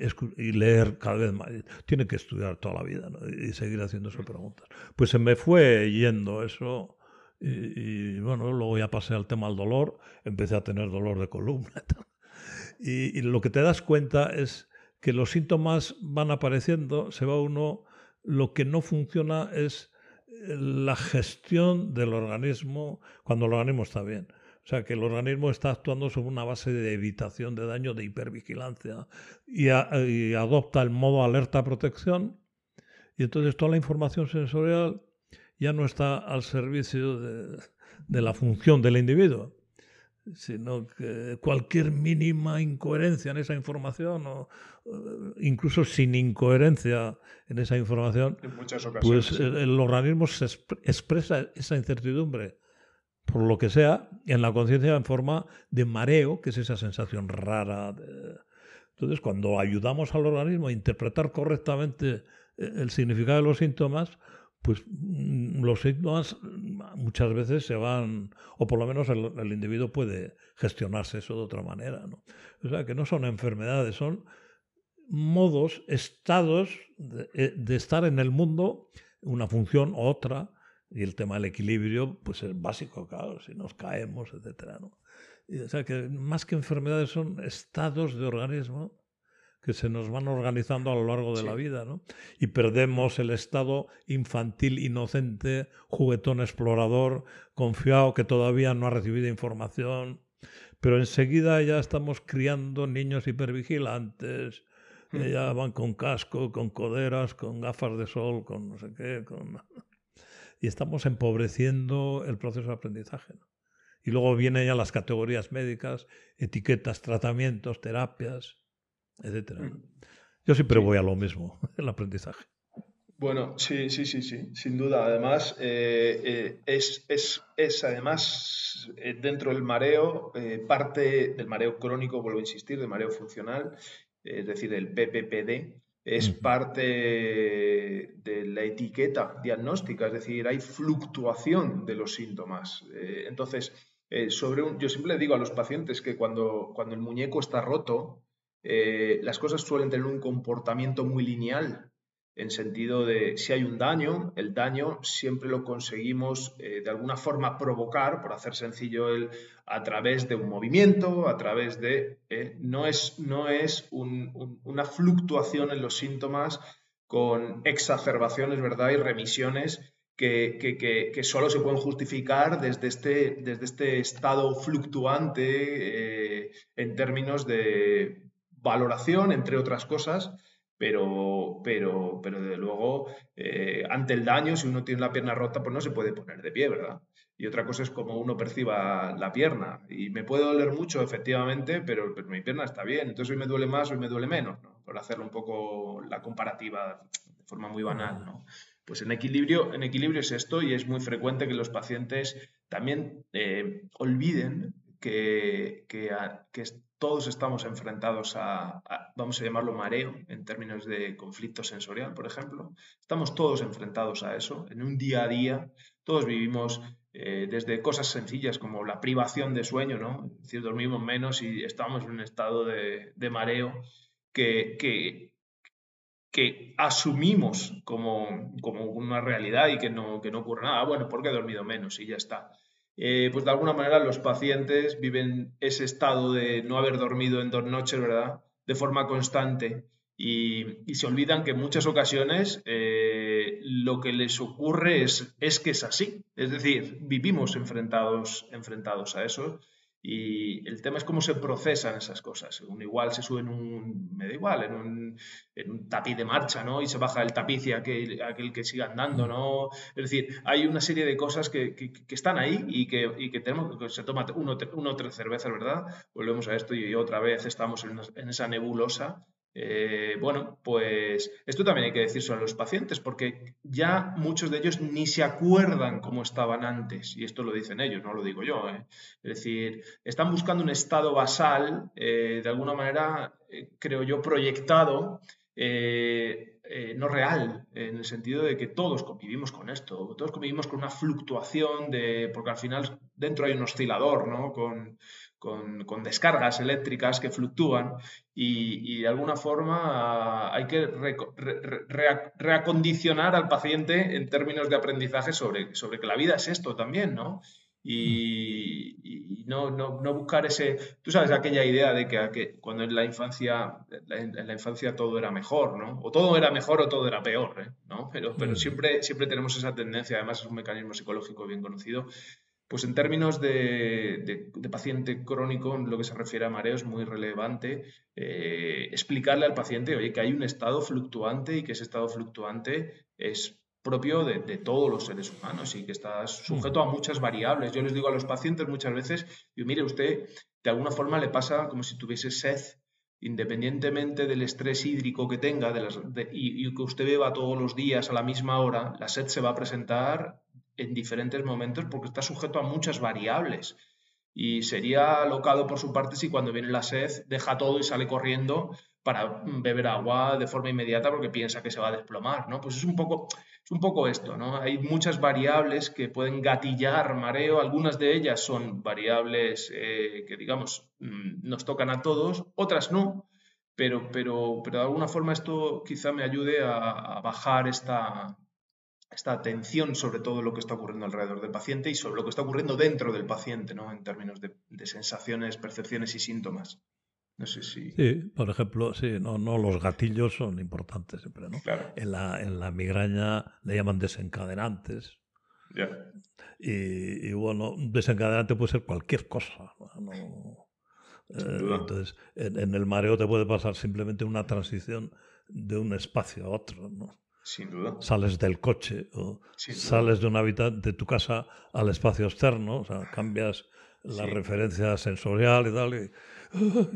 leer cada vez más. Tiene que estudiar toda la vida y seguir haciéndose preguntas. Pues se me fue yendo eso y, y, bueno, luego ya pasé al tema del dolor, empecé a tener dolor de columna. Y, lo que te das cuenta es que los síntomas van apareciendo, se va uno, lo que no funciona es la gestión del organismo cuando el organismo está bien. O sea, que el organismo está actuando sobre una base de evitación de daño, de hipervigilancia, y, adopta el modo alerta-protección, y entonces toda la información sensorial ya no está al servicio de la función del individuo, sino que cualquier mínima incoherencia en esa información, o eh, incluso sin incoherencia en esa información, pues el, organismo se expresa esa incertidumbre, por lo que sea, en la conciencia en forma de mareo, que es esa sensación rara. Entonces, cuando ayudamos al organismo a interpretar correctamente eh, el significado de los síntomas, pues mm, los síntomas muchas veces se van, o por lo menos el, individuo puede gestionarse eso de otra manera. ¿no? O sea, que no son enfermedades, son modos, estados eh, de, estar en el mundo, una función u otra, y el tema del equilibrio, pues es básico, claro, si nos caemos, etc. ¿no? o sea, que más que enfermedades son estados de organismo que se nos van organizando a lo largo de la vida, ¿no? Y perdemos el estado infantil, inocente, juguetón explorador, confiado, que todavía no ha recibido información, pero enseguida ya estamos criando niños hipervigilantes, hmm. ya van con casco, con coderas, con gafas de sol, con no sé qué, con... y estamos empobreciendo el proceso de aprendizaje. Y luego vienen ya las categorías médicas, etiquetas, tratamientos, terapias etcétera. Mm. Yo siempre voy a lo mismo, el aprendizaje. Bueno, sí, sí, sí, sí, sin duda. Además, eh, eh, es, es, es, además eh, dentro del mareo, parte del mareo crónico, vuelvo a insistir, del mareo funcional, es decir, el PPPD, es parte de la etiqueta diagnóstica, es decir, hay fluctuación de los síntomas. entonces, sobre un, yo siempre le digo a los pacientes que cuando, cuando el muñeco está roto, eh, las cosas suelen tener un comportamiento muy lineal, en sentido de si hay un daño, el daño siempre lo conseguimos eh, de alguna forma provocar, por hacer sencillo el, a través de un movimiento, a través de... Eh, no es, no es una fluctuación en los síntomas con exacerbaciones, ¿verdad? Y remisiones que, que, que, solo se pueden justificar desde este, desde este estado fluctuante en términos de, valoración, entre otras cosas, pero, pero, pero desde luego, eh, ante el daño, si uno tiene la pierna rota, pues no se puede poner de pie, ¿verdad? Y otra cosa es cómo uno perciba la pierna. Y me puede doler mucho, efectivamente, pero, mi pierna está bien. Entonces hoy me duele más, hoy me duele menos, ¿no? Por hacerlo un poco la comparativa de forma muy banal, ¿no? Pues en equilibrio, en equilibrio es esto y es muy frecuente que los pacientes también eh, olviden que, que, todos estamos enfrentados a, vamos a llamarlo mareo, en términos de conflicto sensorial, por ejemplo. Estamos todos enfrentados a eso. En un día a día, todos vivimos eh, desde cosas sencillas como la privación de sueño, ¿no? Es decir, dormimos menos y estamos en un estado de, mareo que, que, que asumimos como, como, una realidad y que no, que no ocurre nada. Ah, bueno, porque he dormido menos y ya está. Eh, pues de alguna manera los pacientes viven ese estado de no haber dormido en dos noches, ¿verdad? De forma constante y, se olvidan que en muchas ocasiones eh, lo que les ocurre es, es que es así. Es decir, vivimos enfrentados, enfrentados a eso y el tema es cómo se procesan esas cosas. Un igual se sube en un, me da igual, en un, en un tapiz de marcha, ¿no? Y se baja el tapiz y aquel, que siga andando, ¿no? Es decir, hay una serie de cosas que, que, están ahí y que, y que tenemos, que se toma uno, uno tres cervezas, ¿verdad? Volvemos a esto y otra vez estamos en esa nebulosa eh, bueno, pues esto también hay que decir a los pacientes, porque ya muchos de ellos ni se acuerdan cómo estaban antes, y esto lo dicen ellos, no lo digo yo. ¿eh? Es decir, están buscando un estado basal, eh, de alguna manera, creo yo, proyectado, no real, en el sentido de que todos convivimos con esto, todos convivimos con una fluctuación de, porque al final dentro hay un oscilador, ¿no? Con, con, descargas eléctricas que fluctúan y, de alguna forma hay que reacondicionar al paciente en términos de aprendizaje sobre, sobre que la vida es esto también, ¿no? Y, no, no, buscar ese, tú sabes, aquella idea de que, cuando en la infancia, en la infancia todo era mejor, ¿no? O todo era mejor o todo era peor, ¿eh? ¿no? Pero, pero siempre, siempre tenemos esa tendencia, además es un mecanismo psicológico bien conocido, pues en términos de, paciente crónico, en lo que se refiere a mareo, es muy relevante eh, explicarle al paciente, oye, que hay un estado fluctuante y que ese estado fluctuante es propio de, todos los seres humanos y que está sujeto a muchas variables. Yo les digo a los pacientes muchas veces, yo, mire, usted de alguna forma le pasa como si tuviese sed, independientemente del estrés hídrico que tenga y, y que usted beba todos los días a la misma hora, la sed se va a presentar en diferentes momentos porque está sujeto a muchas variables. Y sería locado por su parte si cuando viene la sed deja todo y sale corriendo para beber agua de forma inmediata porque piensa que se va a desplomar, ¿no? Pues es un poco, es un poco esto, ¿no? Hay muchas variables que pueden gatillar mareo, algunas de ellas son variables eh, que, digamos, mm, nos tocan a todos, otras no, pero, pero, pero de alguna forma esto quizá me ayude a bajar esta, esta atención sobre todo lo que está ocurriendo alrededor del paciente y sobre lo que está ocurriendo dentro del paciente, ¿no? En términos de, sensaciones, percepciones y síntomas. No sé si... Sí, por ejemplo, sí, no, no los gatillos son importantes siempre, ¿no? Claro. En la, en la migraña le llaman desencadenantes. Ya. Y, bueno, desencadenante puede ser cualquier cosa. ¿no? Eh, entonces, en, en, el mareo te puede pasar simplemente una transición de un espacio a otro, ¿no? Sin duda. Sales del coche o sales de un hábitat de tu casa al espacio externo, o sea, cambias la referencia sensorial y tal.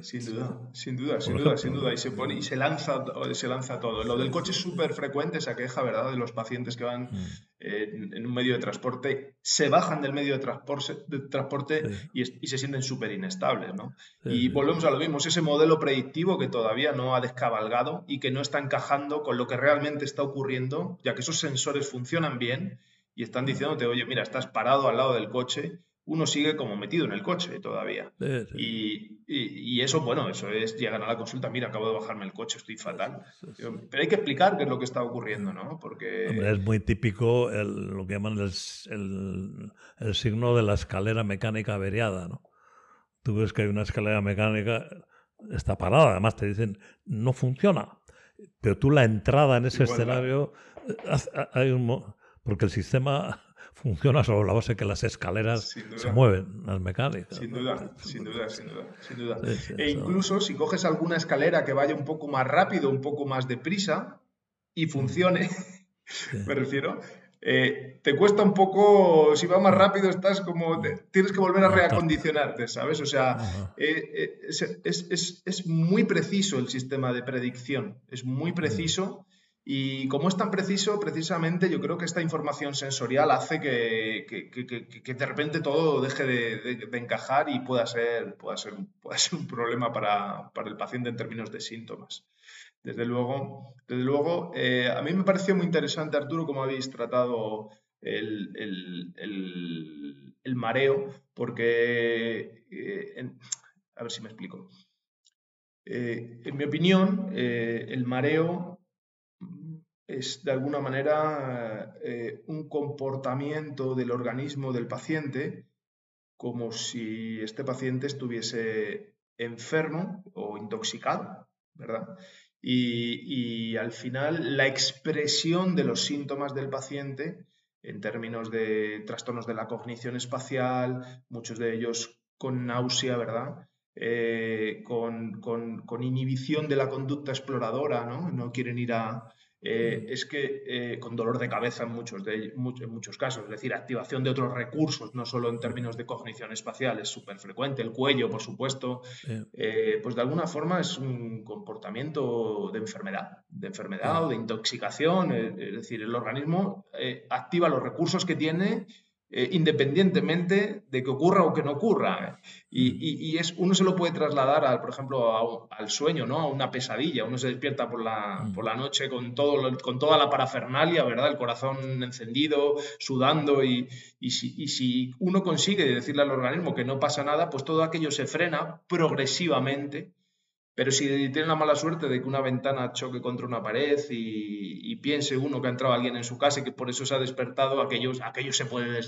Sin duda, sin duda, sin duda, sin duda. Y se pone y se lanza, se lanza todo. Lo del coche es súper frecuente, esa queja, ¿verdad? De los pacientes que van mm. en, un medio de transporte, se bajan del medio de transporte, de transporte y, se sienten súper inestables, ¿no? y volvemos a lo mismo, es ese modelo predictivo que todavía no ha descabalgado y que no está encajando con lo que realmente está ocurriendo, ya que esos sensores funcionan bien y están diciéndote, oye, mira, estás parado al lado del coche uno sigue como metido en el coche todavía. Y, eso, bueno, eso es, llegan a la consulta, mira, acabo de bajarme el coche, estoy fatal. Pero hay que explicar qué es lo que está ocurriendo, ¿no? Porque... es muy típico lo que llaman el, el, signo de la escalera mecánica averiada, ¿no? Tú ves que hay una escalera mecánica, está parada, además te dicen, no funciona. Pero tú la entrada en ese escenario, eh, hay un... Porque el sistema funciona sobre la base que las escaleras se mueven, las mecánicas. Sin duda, sin duda, sin duda, sin duda. e incluso si coges alguna escalera que vaya un poco más rápido, un poco más deprisa y funcione, me refiero, eh, te cuesta un poco, si va más rápido estás como, tienes que volver a reacondicionarte, ¿sabes? O sea, eh, eh, es, es, muy preciso el sistema de predicción, es muy preciso Y como es tan preciso, precisamente yo creo que esta información sensorial hace que, que, de repente todo deje de, encajar y pueda ser, pueda ser, pueda ser un problema para, para, el paciente en términos de síntomas. Desde luego, desde luego eh, a mí me pareció muy interesante, Arturo, cómo habéis tratado el, el, el, mareo, porque, eh, a ver si me explico. Eh, en mi opinión, el mareo es de alguna manera eh, un comportamiento del organismo del paciente como si este paciente estuviese enfermo o intoxicado, ¿verdad? Y, al final la expresión de los síntomas del paciente en términos de trastornos de la cognición espacial, muchos de ellos con náusea, ¿verdad? Eh, con, con, inhibición de la conducta exploradora, ¿no? No quieren ir a, eh, es que eh, con dolor de cabeza en muchos, de, en muchos casos, es decir, activación de otros recursos, no solo en términos de cognición espacial, es súper frecuente, el cuello, por supuesto, eh, pues de alguna forma es un comportamiento de enfermedad, de enfermedad o de intoxicación, es decir, el organismo activa los recursos que tiene eh, independientemente de que ocurra o que no ocurra. Y, es, uno se lo puede trasladar, al, por ejemplo, al sueño, ¿no? a una pesadilla. Uno se despierta por la, por la noche con, todo, con toda la parafernalia, ¿verdad? el corazón encendido, sudando, y, si, y si uno consigue decirle al organismo que no pasa nada, pues todo aquello se frena progresivamente pero si tiene la mala suerte de que una ventana choque contra una pared y, piense uno que ha entrado alguien en su casa y que por eso se ha despertado, aquello, aquello se puede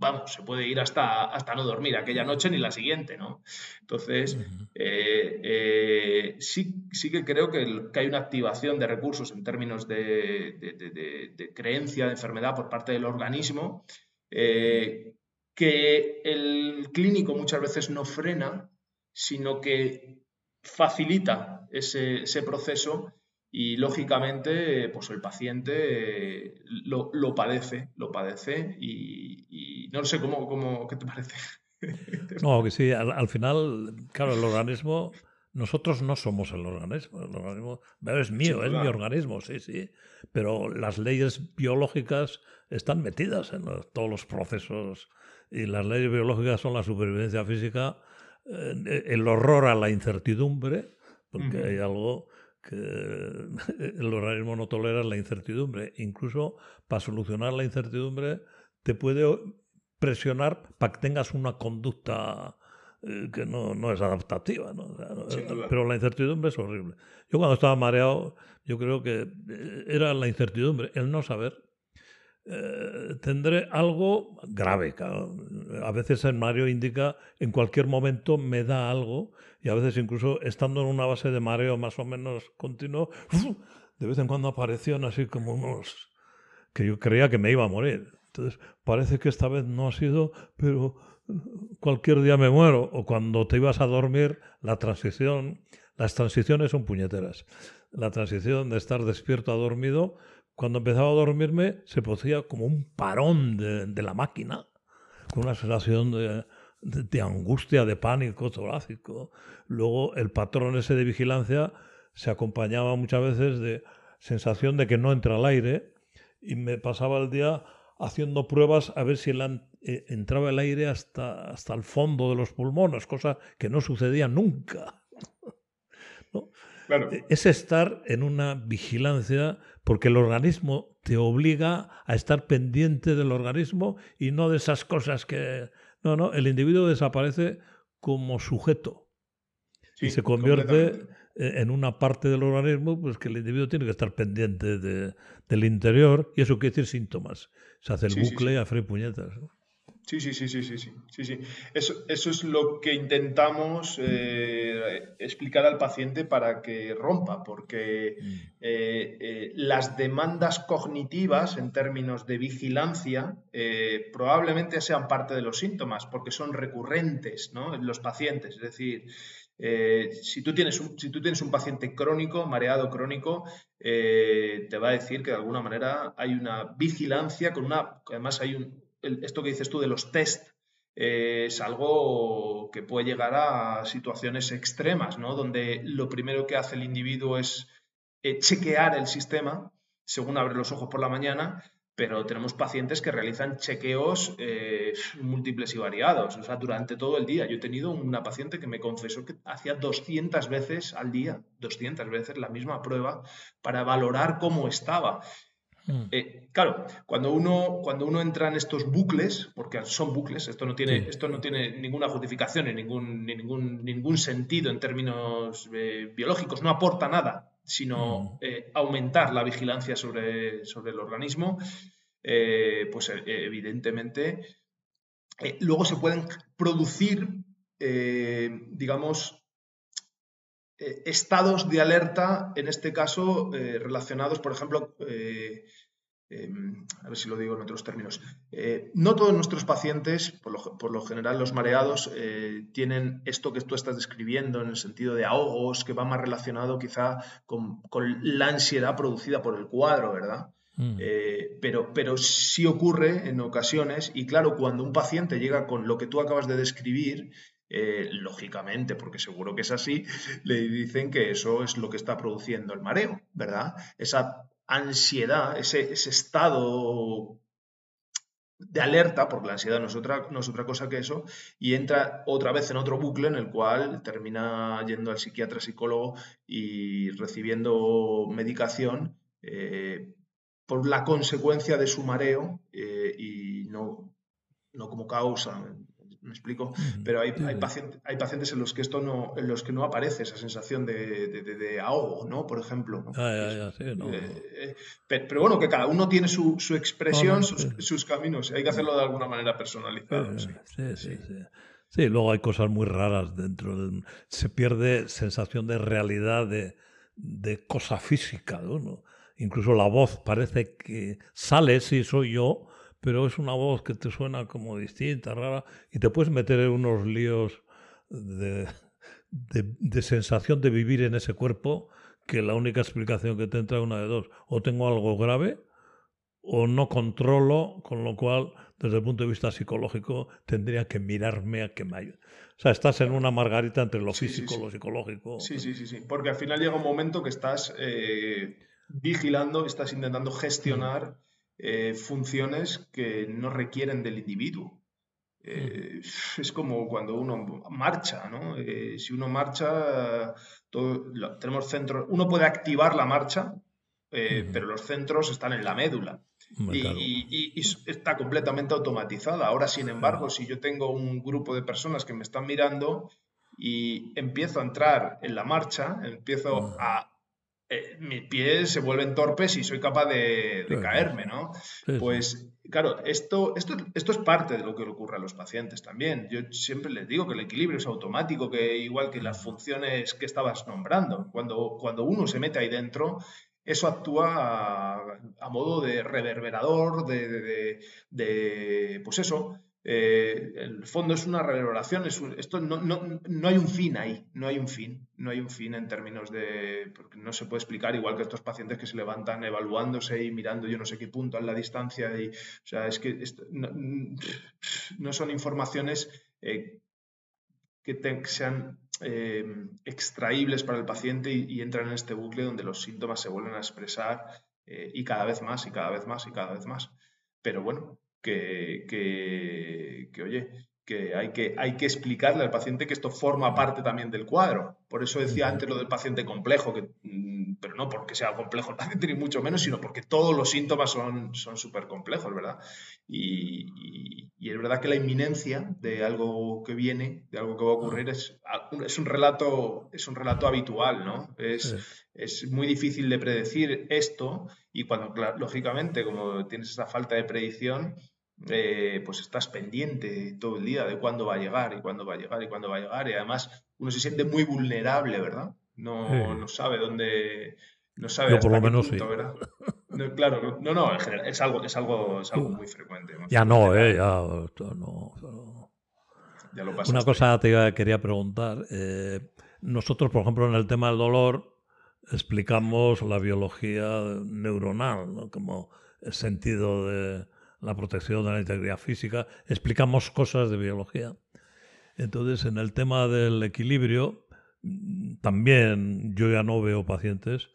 vamos, se puede ir hasta, hasta no dormir aquella noche ni la siguiente, ¿no? Entonces, eh, eh, sí, sí que creo que, hay una activación de recursos en términos de, creencia, de enfermedad por parte del organismo, eh, que el clínico muchas veces no frena, sino que facilita ese, proceso y lógicamente pues el paciente lo, padece, lo padece y, no sé cómo, cómo, ¿qué te parece? no, que sí, al, final, claro, el organismo, nosotros no somos el organismo, el organismo es mío, es mi organismo, sí, sí, pero las leyes biológicas están metidas en todos los procesos y las leyes biológicas son la supervivencia física, eh, el horror a la incertidumbre, porque hay algo que el organismo no tolera la incertidumbre. Incluso para solucionar la incertidumbre te puede presionar para que tengas una conducta eh, que no, no, es adaptativa. ¿no? pero la incertidumbre es horrible. Yo cuando estaba mareado, yo creo que eh, era la incertidumbre, el no saber eh, tendré algo grave. A veces el mareo indica en cualquier momento me da algo y a veces incluso estando en una base de mareo más o menos continuo, de vez en cuando aparecían así como unos que yo creía que me iba a morir. Entonces parece que esta vez no ha sido, pero cualquier día me muero. O cuando te ibas a dormir, la transición, las transiciones son puñeteras. La transición de estar despierto a dormido cuando empezaba a dormirme se producía como un parón de, la máquina, con una sensación de, angustia, de pánico torácico. Luego el patrón ese de vigilancia se acompañaba muchas veces de sensación de que no entra el aire y me pasaba el día haciendo pruebas a ver si eh, entraba el aire hasta, hasta el fondo de los pulmones, cosa que no sucedía nunca. E, es estar en una vigilancia porque el organismo te obliga a estar pendiente del organismo y no de esas cosas que... No, no, el individuo desaparece como sujeto y se convierte en una parte del organismo pues que el individuo tiene que estar pendiente del interior y eso quiere decir síntomas. Se hace el bucle a freír puñetas. Sí, sí, sí, sí, sí, sí, sí. Eso, eso es lo que intentamos eh, explicar al paciente para que rompa, porque mm. eh, eh, las demandas cognitivas en términos de vigilancia probablemente sean parte de los síntomas, porque son recurrentes ¿no? en los pacientes. Es decir, si, tú tienes un, si tú tienes un paciente crónico, mareado crónico, te va a decir que de alguna manera hay una vigilancia con una, además hay un, esto que dices tú de los test eh, es algo que puede llegar a situaciones extremas, ¿no? Donde lo primero que hace el individuo es eh, chequear el sistema según abre los ojos por la mañana, pero tenemos pacientes que realizan chequeos eh, múltiples y variados, o sea, durante todo el día. Yo he tenido una paciente que me confesó que hacía 200 veces al día, 200 veces la misma prueba para valorar cómo estaba. Mm. Eh, claro, cuando uno, cuando uno entra en estos bucles, porque son bucles, esto no tiene, esto no tiene ninguna justificación ni ningún, ningún, ningún sentido en términos eh, biológicos, no aporta nada, sino mm. eh, aumentar la vigilancia sobre, sobre el organismo, pues evidentemente luego se pueden producir, digamos, estados de alerta, en este caso relacionados, por ejemplo, Em, a ver si lo digo en otros términos. Eh, no todos nuestros pacientes, por lo, general los mareados, eh, tienen esto que tú estás describiendo en el sentido de ahogos, que va más relacionado quizá con, la ansiedad producida por el cuadro, ¿verdad? Mm. Eh, pero, pero sí ocurre en ocasiones y claro, cuando un paciente llega con lo que tú acabas de describir, lógicamente, porque seguro que es así, le dicen que eso es lo que está produciendo el mareo, ¿verdad? Esa ansiedad, ese, estado de alerta, porque la ansiedad no es, otra, no es otra cosa que eso, y entra otra vez en otro bucle en el cual termina yendo al psiquiatra, psicólogo y recibiendo medicación eh, por la consecuencia de su mareo eh, y no, no como causa me explico, pero hay, hay, hay, pacientes en los que esto no, en los que no aparece esa sensación de, de, ahogo, ¿no? Por ejemplo. Eh, eh, pero, bueno, que cada uno tiene su, su expresión, sus, caminos, hay que hacerlo de alguna manera personalizado. Sí, sí, sí. sí. luego hay cosas muy raras dentro. se pierde sensación de realidad, de, de cosa física, ¿no? Incluso la voz parece que sale, si soy yo, pero es una voz que te suena como distinta, rara, y te puedes meter en unos líos de, de, sensación de vivir en ese cuerpo que la única explicación que te entra es una de dos. O tengo algo grave o no controlo, con lo cual, desde el punto de vista psicológico, tendría que mirarme a que me ayude. O sea, estás en una margarita entre lo físico y lo psicológico. Sí, sí, sí, sí. Porque al final llega un momento que estás eh, vigilando, estás intentando gestionar eh, funciones que no requieren del individuo. Eh, es como cuando uno marcha, ¿no? Eh, si uno marcha, tenemos centros, uno puede activar la marcha, pero los centros están en la médula. Y, está completamente automatizada. Ahora, sin embargo, si yo tengo un grupo de personas que me están mirando y empiezo a entrar en la marcha, empiezo a eh, mis pies se vuelven torpes y soy capaz de, caerme, ¿no? Pues claro, esto, esto, esto es parte de lo que le ocurre a los pacientes también. Yo siempre les digo que el equilibrio es automático, que igual que las funciones que estabas nombrando, cuando, cuando uno se mete ahí dentro, eso actúa a, modo de reverberador, de, de pues eso, eh, el fondo es una reverberación, es esto no, no, hay un fin ahí, no hay un fin, no hay un fin en términos de, porque no se puede explicar igual que estos pacientes que se levantan evaluándose y mirando yo no sé qué punto en la distancia, y, o sea, es que no, son informaciones eh, que sean eh, extraíbles para el paciente y, y, entran en este bucle donde los síntomas se vuelven a expresar y cada vez más y cada vez más y cada vez más. Pero bueno, que, que, oye, que hay, que hay que explicarle al paciente que esto forma parte también del cuadro. Por eso decía antes lo del paciente complejo, que, mm, pero no porque sea complejo ni mucho menos, sino porque todos los síntomas son súper complejos, ¿verdad? Y, es verdad que la inminencia de algo que viene, de algo que va a ocurrir, es, es, un, relato, es un relato habitual, ¿no? Es, es muy difícil de predecir esto y cuando, lógicamente, como tienes esa falta de predicción, eh, pues estás pendiente todo el día de cuándo va a llegar y cuándo va a llegar y cuándo va a llegar. Y además uno se siente muy vulnerable, ¿verdad? No, no sabe dónde. No sabe por lo menos ¿verdad? claro, no, no, en general, es algo, es algo, es algo muy frecuente. Ya no, eh, ya, no. Ya lo Una cosa te quería preguntar. Eh, nosotros, por ejemplo, en el tema del dolor, explicamos la biología neuronal, ¿no? como el sentido de la protección de la integridad física, explicamos cosas de biología. Entonces, en el tema del equilibrio, también yo ya no veo pacientes,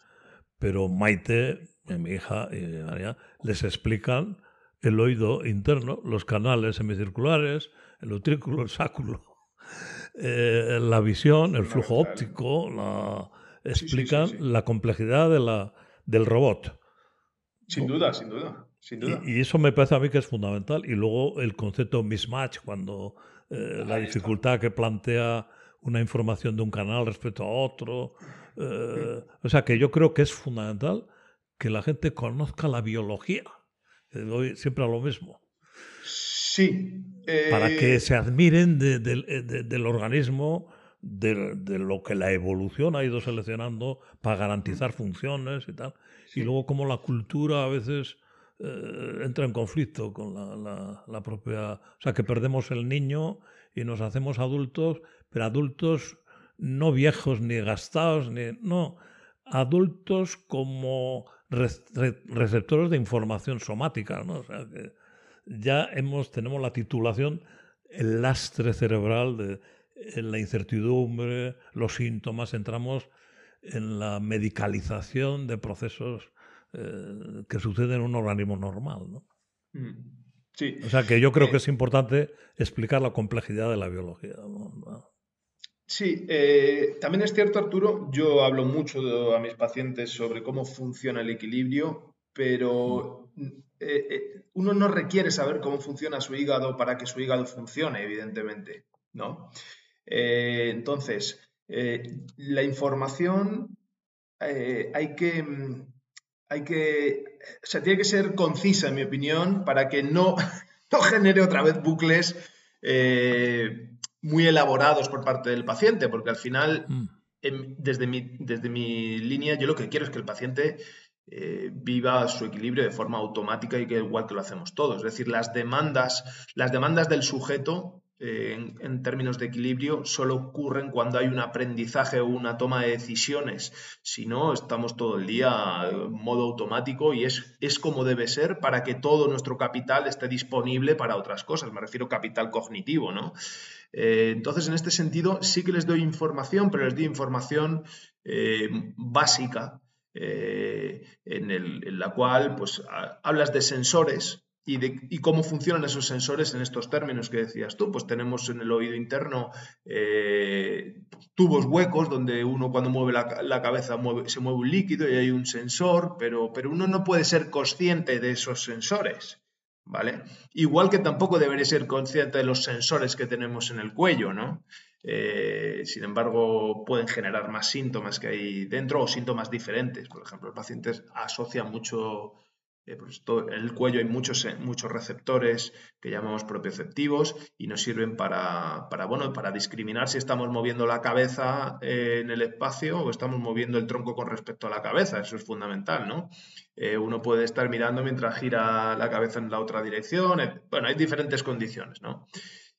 pero Maite mi hija y María, les explican el oído interno, los canales semicirculares, el utrículo, el sáculo, eh, la visión, el flujo óptico, la, explican la complejidad de la, del robot. Sin duda, sin duda. Sin duda. Y, eso me parece a mí que es fundamental. Y luego el concepto mismatch, cuando eh, la dificultad que plantea una información de un canal respecto a otro. Eh, o sea que yo creo que es fundamental que la gente conozca la biología. Doy siempre a lo mismo. Sí. Para que eh, se admiren del organismo, de, lo que la evolución ha ido seleccionando para garantizar funciones y tal. Y luego como la cultura a veces eh, entra en conflicto con la, la, propia... O sea, que perdemos el niño y nos hacemos adultos, pero adultos no viejos ni gastados, ni... No, adultos como receptores de información somática, ¿no? O sea, que ya hemos, tenemos la titulación, el lastre cerebral de en la incertidumbre, los síntomas, entramos en la medicalización de procesos eh, que suceden en un organismo normal. ¿no? Mm. Sí. O sea que yo creo que eh, es importante explicar la complejidad de la biología. Sí, eh, también es cierto, Arturo, yo hablo mucho a mis pacientes sobre cómo funciona el equilibrio, pero mm. uno no requiere saber cómo funciona su hígado para que su hígado funcione, evidentemente, ¿no? Eh, entonces, eh, la información eh, hay que, mm, hay que, o sea, tiene que ser concisa, en mi opinión, para que no, no genere otra vez bucles muy elaborados por parte del paciente, porque al final, mm. desde, mi, desde mi línea, yo lo que quiero es que el paciente viva su equilibrio de forma automática y que igual que lo hacemos todos. Es decir, las demandas, las demandas del sujeto en, términos de equilibrio solo ocurren cuando hay un aprendizaje o una toma de decisiones. Si no, estamos todo el día en modo automático y es, es como debe ser para que todo nuestro capital esté disponible para otras cosas. Me refiero capital cognitivo, ¿no? Eh, entonces, en este sentido, sí que les doy información, pero les doy información eh, básica, eh, en, la cual pues, hablas de sensores, y, cómo funcionan esos sensores en estos términos que decías tú. Pues tenemos en el oído interno tubos huecos donde uno cuando mueve la, cabeza se mueve un líquido y hay un sensor, pero, pero uno no puede ser consciente de esos sensores. ¿Vale? Igual que tampoco debería ser consciente de los sensores que tenemos en el cuello, ¿no? Eh, sin embargo, pueden generar más síntomas que hay dentro o síntomas diferentes. Por ejemplo, el paciente asocia mucho eh, en el cuello hay muchos, eh, muchos receptores que llamamos propioceptivos y nos sirven para, bueno, para discriminar si estamos moviendo la cabeza eh, en el espacio o estamos moviendo el tronco con respecto a la cabeza. Eso es fundamental, ¿no? uno puede estar mirando mientras gira la cabeza en la otra dirección. Bueno, hay diferentes condiciones, ¿no?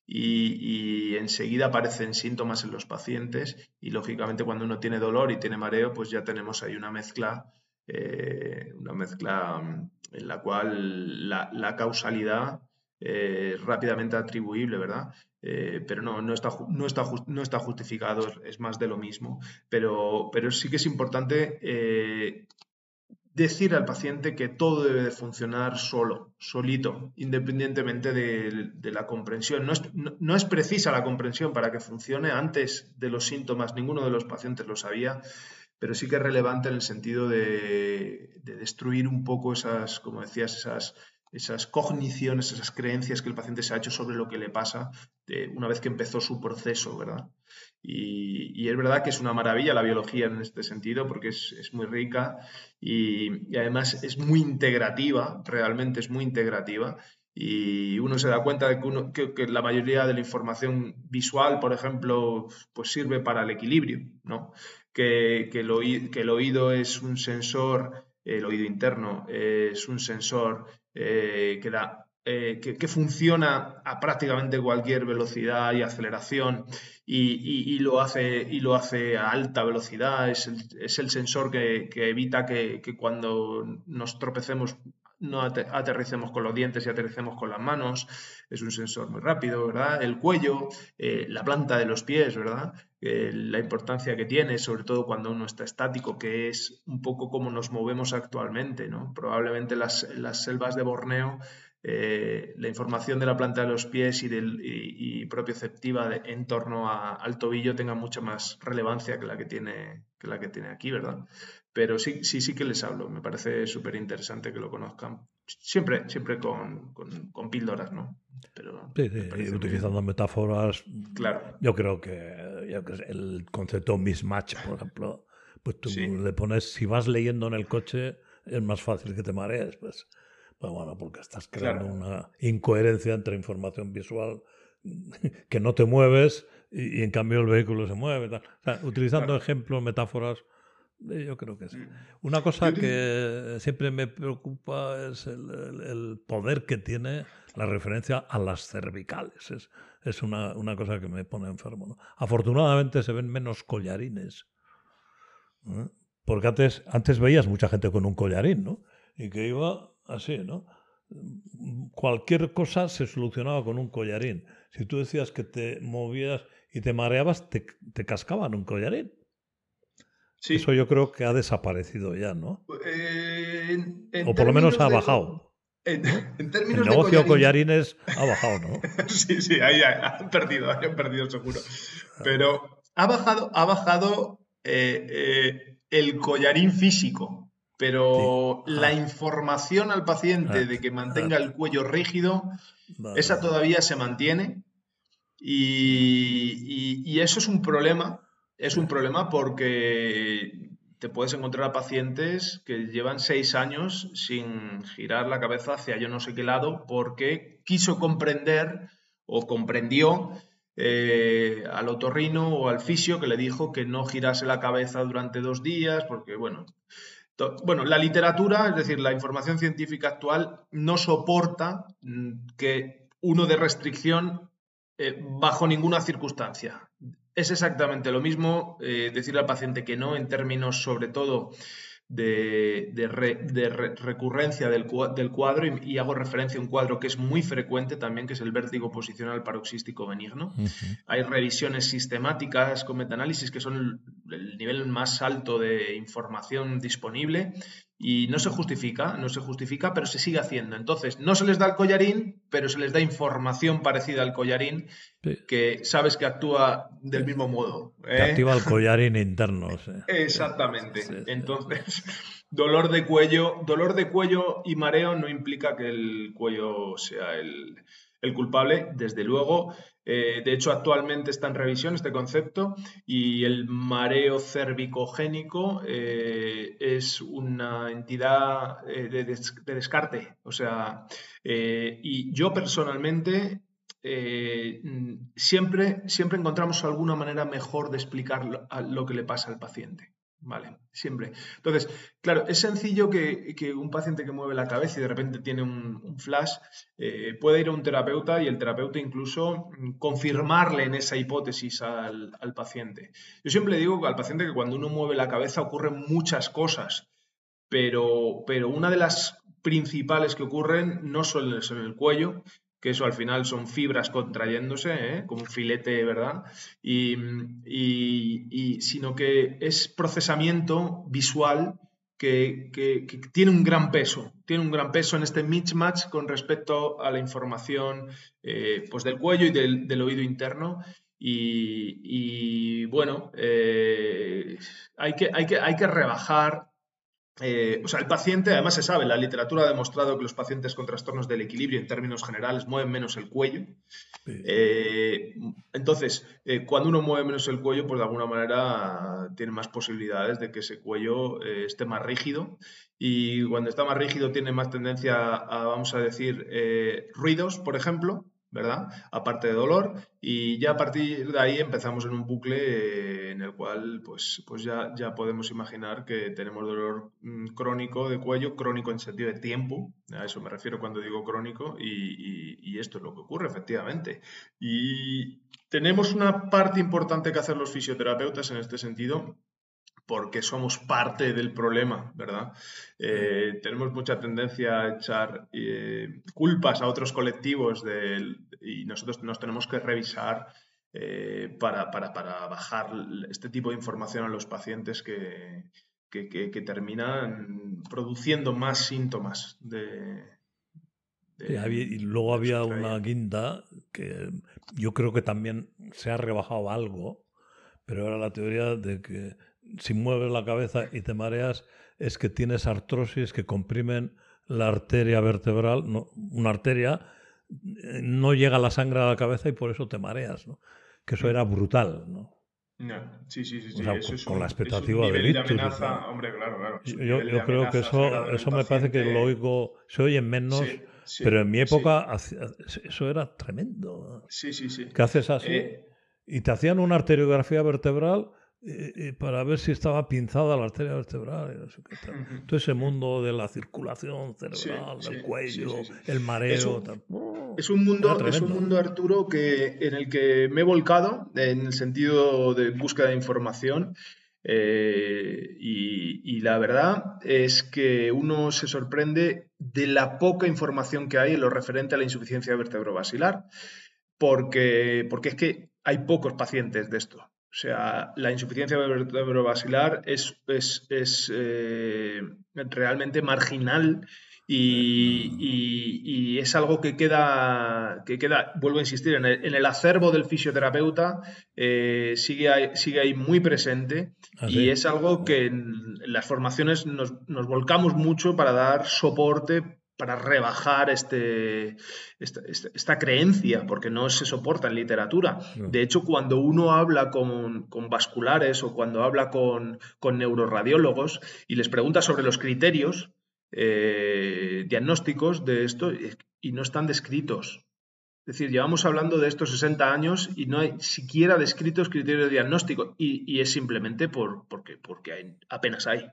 Y, y, enseguida aparecen síntomas en los pacientes y lógicamente cuando uno tiene dolor y tiene mareo, pues ya tenemos ahí una mezcla eh, una mezcla mm, en la cual la, causalidad es rápidamente atribuible, ¿verdad? Eh, pero no, no, está, no, está, no está justificado, es más de lo mismo. Pero, pero sí que es importante eh, decir al paciente que todo debe de funcionar solo, solito, independientemente de, la comprensión. No es, no es, precisa la comprensión para que funcione. Antes de los síntomas, ninguno de los pacientes lo sabía pero sí que es relevante en el sentido de, destruir un poco esas, como decías, esas, esas cogniciones, esas creencias que el paciente se ha hecho sobre lo que le pasa una vez que empezó su proceso, ¿verdad? Y, es verdad que es una maravilla la biología en este sentido porque es, muy rica y, además es muy integrativa, realmente es muy integrativa y uno se da cuenta de que, uno, que, la mayoría de la información visual, por ejemplo, pues sirve para el equilibrio, ¿no? Que, el, oído, es un sensor, el oído interno es un sensor eh, eh, que, funciona a prácticamente cualquier velocidad y aceleración y, lo, hace, y lo hace a alta velocidad. Es el, sensor que, evita que, cuando nos tropecemos no aterricemos con los dientes y aterricemos con las manos, es un sensor muy rápido, ¿verdad? El cuello, eh, la planta de los pies, ¿verdad? Eh, la importancia que tiene, sobre todo cuando uno está estático, que es un poco como nos movemos actualmente, ¿no? Probablemente las, las selvas de Borneo eh, la información de la planta de los pies y, del, y, propioceptiva en torno al tobillo tenga mucha más relevancia que la que tiene, que la que tiene aquí, ¿verdad? Pero sí, sí, sí que les hablo. Me parece súper interesante que lo conozcan. Siempre, siempre con, con, píldoras, ¿no? Pero sí, sí, utilizando metáforas. Claro. Yo creo que, el concepto mismatch, por ejemplo, pues tú le pones, si vas leyendo en el coche, es más fácil que te marees, pues pues bueno, porque estás creando una incoherencia entre información visual que no te mueves y, en cambio el vehículo se mueve. utilizando ejemplos, metáforas, yo creo que sí. Mm. Una cosa que siempre me preocupa es el, poder que tiene la referencia a las cervicales. Es, es una, una, cosa que me pone enfermo. Afortunadamente se ven menos collarines. ¿eh? Porque antes, antes veías mucha gente con un collarín, ¿no? Y que iba así, ¿no? Cualquier cosa se solucionaba con un collarín. Si tú decías que te movías y te mareabas, te, cascaban un collarín. Sí. Eso yo creo que ha desaparecido ya, ¿no? Eh, o por lo menos ha bajado. En, términos el negocio de collarines ha bajado, ¿no? sí, sí, ahí han perdido, han perdido seguro. Pero ha bajado, ha bajado eh, eh, el collarín físico. Pero la información al paciente de que mantenga el cuello rígido, esa todavía se mantiene. Y, eso es un problema. Es un problema porque te puedes encontrar a pacientes que llevan seis años sin girar la cabeza hacia yo no sé qué lado porque quiso comprender o comprendió eh, al otorrino o al fisio que le dijo que no girase la cabeza durante dos días porque, bueno, bueno, la literatura, es decir, la información científica actual, no soporta mm, que uno de restricción eh, bajo ninguna circunstancia. Es exactamente lo mismo eh, decirle al paciente que no en términos sobre todo de, recurrencia del, cuadro y, hago referencia a un cuadro que es muy frecuente también, que es el vértigo posicional paroxístico benigno. Hay revisiones sistemáticas con metaanálisis que son el nivel más alto de información disponible y no se justifica, no se justifica, pero se sigue haciendo. Entonces, no se les da el collarín, pero se les da información parecida al collarín que sabes que actúa del mismo modo. ¿eh? activa el collarín interno. Exactamente. Entonces, dolor de cuello, dolor de cuello y mareo no implica que el cuello sea el, el culpable, desde luego. Eh, de hecho, actualmente está en revisión este concepto y el mareo cervicogénico eh, es una entidad eh, de, descarte. O sea, y yo personalmente siempre, siempre encontramos alguna manera mejor de explicar lo que le pasa al paciente. Vale, siempre. Entonces, claro, es sencillo que, un paciente que mueve la cabeza y de repente tiene un, flash eh, puede ir a un terapeuta y el terapeuta incluso mm, confirmarle en esa hipótesis al, paciente. Yo siempre digo al paciente que cuando uno mueve la cabeza ocurren muchas cosas, pero, pero una de las principales que ocurren no solo en el cuello, que eso al final son fibras contrayéndose, ¿eh? como un filete, ¿verdad? Y, sino que es procesamiento visual que, tiene un gran peso, tiene un gran peso en este mismatch con respecto a la información eh, pues del cuello y del, oído interno. Y, bueno, eh, hay, que, hay, que, hay que rebajar eh, o sea, el paciente, además se sabe, la literatura ha demostrado que los pacientes con trastornos del equilibrio en términos generales mueven menos el cuello. Eh, entonces, eh, cuando uno mueve menos el cuello, pues de alguna manera tiene más posibilidades de que ese cuello esté más rígido. Y cuando está más rígido tiene más tendencia a, vamos a decir, ruidos, por ejemplo, ¿verdad? Aparte de dolor, y ya a partir de ahí empezamos en un bucle eh, en el cual pues, pues ya, ya podemos imaginar que tenemos dolor mm, crónico de cuello, crónico en sentido de tiempo, a eso me refiero cuando digo crónico, y, y esto es lo que ocurre efectivamente. Y tenemos una parte importante que hacer los fisioterapeutas en este sentido, porque somos parte del problema, ¿verdad? Eh, tenemos mucha tendencia a echar eh, culpas a otros colectivos y nosotros nos tenemos que revisar eh, para, bajar este tipo de información a los pacientes que, que, terminan produciendo más síntomas de... y luego había una guinda que yo creo que también se ha rebajado algo, pero era la teoría de que si mueves la cabeza y te mareas, es que tienes artrosis que comprimen la arteria vertebral, una arteria eh, no llega la sangre a la cabeza y por eso te mareas, ¿no? Que eso era brutal, ¿no? sí, sí, sí. con, la expectativa de, amenaza, hombre, claro, claro. Yo, creo que eso, eso me parece que lo oigo, se oye menos, pero en mi época eso era tremendo. Sí, sí, sí. ¿Qué haces así? Eh, y te hacían una arteriografía vertebral para ver si estaba pinzada la arteria vertebral. Todo ese mundo de la circulación cerebral, del cuello, el mareo. Es un, mundo, es un mundo, Arturo, que, en el que me he volcado en el sentido de búsqueda de información. Eh, y, la verdad es que uno se sorprende de la poca información que hay en lo referente a la insuficiencia vertebrovascular, porque, porque es que hay pocos pacientes de esto. O sea, la insuficiencia vertebrovascular es, es, es eh, realmente marginal y, es algo que queda, que queda, vuelvo a insistir, en el, acervo del fisioterapeuta eh, sigue, ahí, sigue ahí muy presente ah, y es algo que en las formaciones nos, nos volcamos mucho para dar soporte para rebajar este, esta, creencia, porque no se soporta en literatura. De hecho, cuando uno habla con, vasculares o cuando habla con, neuroradiólogos y les pregunta sobre los criterios eh, diagnósticos de esto, y no están descritos. Es decir, llevamos hablando de estos 60 años y no hay siquiera descritos criterios de diagnóstico, y, es simplemente por, porque, porque apenas hay.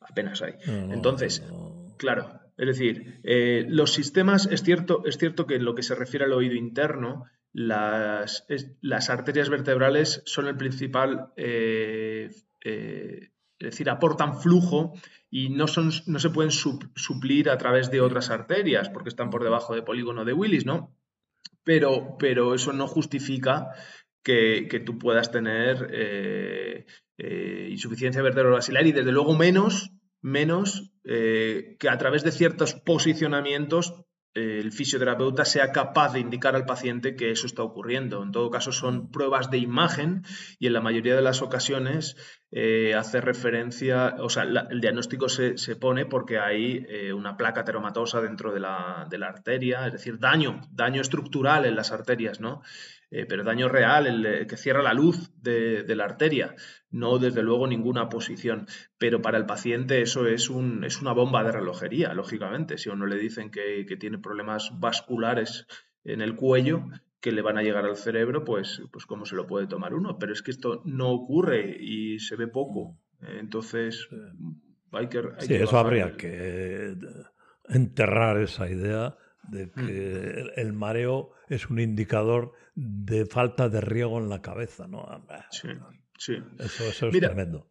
Apenas hay. Entonces, claro, es decir, eh, los sistemas, es cierto, es cierto que en lo que se refiere al oído interno, las, las arterias vertebrales son el principal, eh, eh, es decir, aportan flujo y no, son, no se pueden suplir a través de otras arterias porque están por debajo del polígono de Willis, ¿no? Pero, pero eso no justifica que, que tú puedas tener insuficiencia vertebrovascular y desde luego menos menos eh, que a través de ciertos posicionamientos eh, el fisioterapeuta sea capaz de indicar al paciente que eso está ocurriendo. En todo caso, son pruebas de imagen y en la mayoría de las ocasiones eh, hace referencia, o sea, el diagnóstico se, pone porque hay una placa teromatosa dentro de la, de la, arteria, es decir, daño, daño estructural en las arterias, ¿no? Eh, pero daño real, el, que cierra la luz de, la arteria, no desde luego ninguna posición. Pero para el paciente eso es, un, es una bomba de relojería, lógicamente. Si a uno le dicen que, tiene problemas vasculares en el cuello, que le van a llegar al cerebro, pues, pues cómo se lo puede tomar uno. Pero es que esto no ocurre y se ve poco. Entonces, hay que... sí, eso habría que enterrar esa idea de mm. que el, mareo es un indicador de falta de riego en la cabeza, ¿no? Sí, sí. Eso, es tremendo.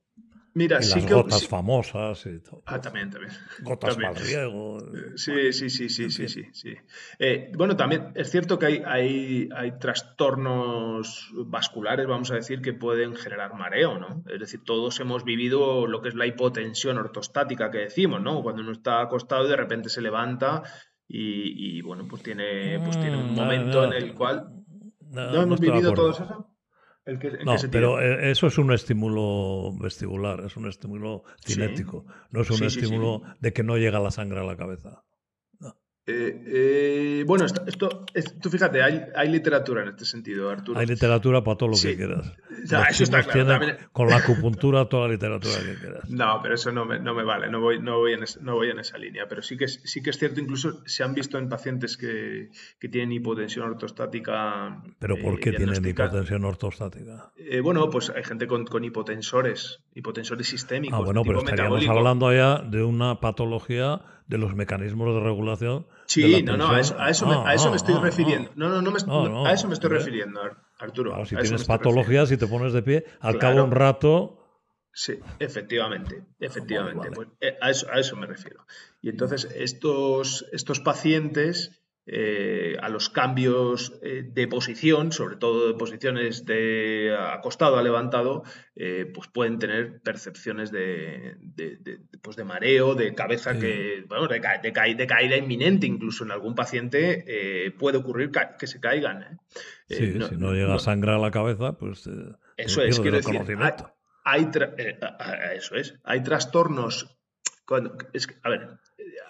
Mira, y sí las gotas famosas y todo. Ah, también, también. Gotas para riego. Sí, sí, sí, sí, sí, sí. sí. Eh, bueno, también es cierto que hay, hay, hay, trastornos vasculares, vamos a decir, que pueden generar mareo, ¿no? Es decir, todos hemos vivido lo que es la hipotensión ortostática que decimos, ¿no? Cuando uno está acostado y de repente se levanta y, bueno, pues tiene, pues tiene un mm, momento en el cual... ¿No, hemos vivido todo eso? no, pero eh, eso es un estímulo vestibular, es un estímulo cinético, no es un estímulo de que no llega la sangre a la cabeza. Eh, eh, bueno, esto, tú fíjate, hay, literatura en este sentido, Arturo. Hay literatura para todo lo que quieras. eso está claro. Con la acupuntura, toda la literatura que quieras. No, pero eso no me, no me vale, no voy, no, voy en no voy en esa línea. Pero sí que, sí que es cierto, incluso se han visto en pacientes que, que tienen hipotensión ortostática. ¿Pero por qué tienen hipotensión ortostática? bueno, pues hay gente con, con, hipotensores, hipotensores sistémicos. Ah, bueno, pero estaríamos hablando ya de una patología de los mecanismos de regulación. Sí, no, no, a eso, a eso, me, a eso me, estoy refiriendo. No, no, no, a eso me estoy refiriendo, Arturo. si tienes patologías y te pones de pie, al cabo de un rato Sí, efectivamente, efectivamente. Pues, eh, a, eso, a eso me refiero. Y entonces estos, estos pacientes eh, a los cambios eh, de posición, sobre todo de posiciones de acostado a levantado, eh, pues pueden tener percepciones de, pues de mareo, de cabeza que, bueno, de, caída inminente, incluso en algún paciente puede ocurrir que se caigan. Sí, si no llega sangre a la cabeza, pues... eso es, quiero decir, hay, eso es, hay trastornos... es, a ver,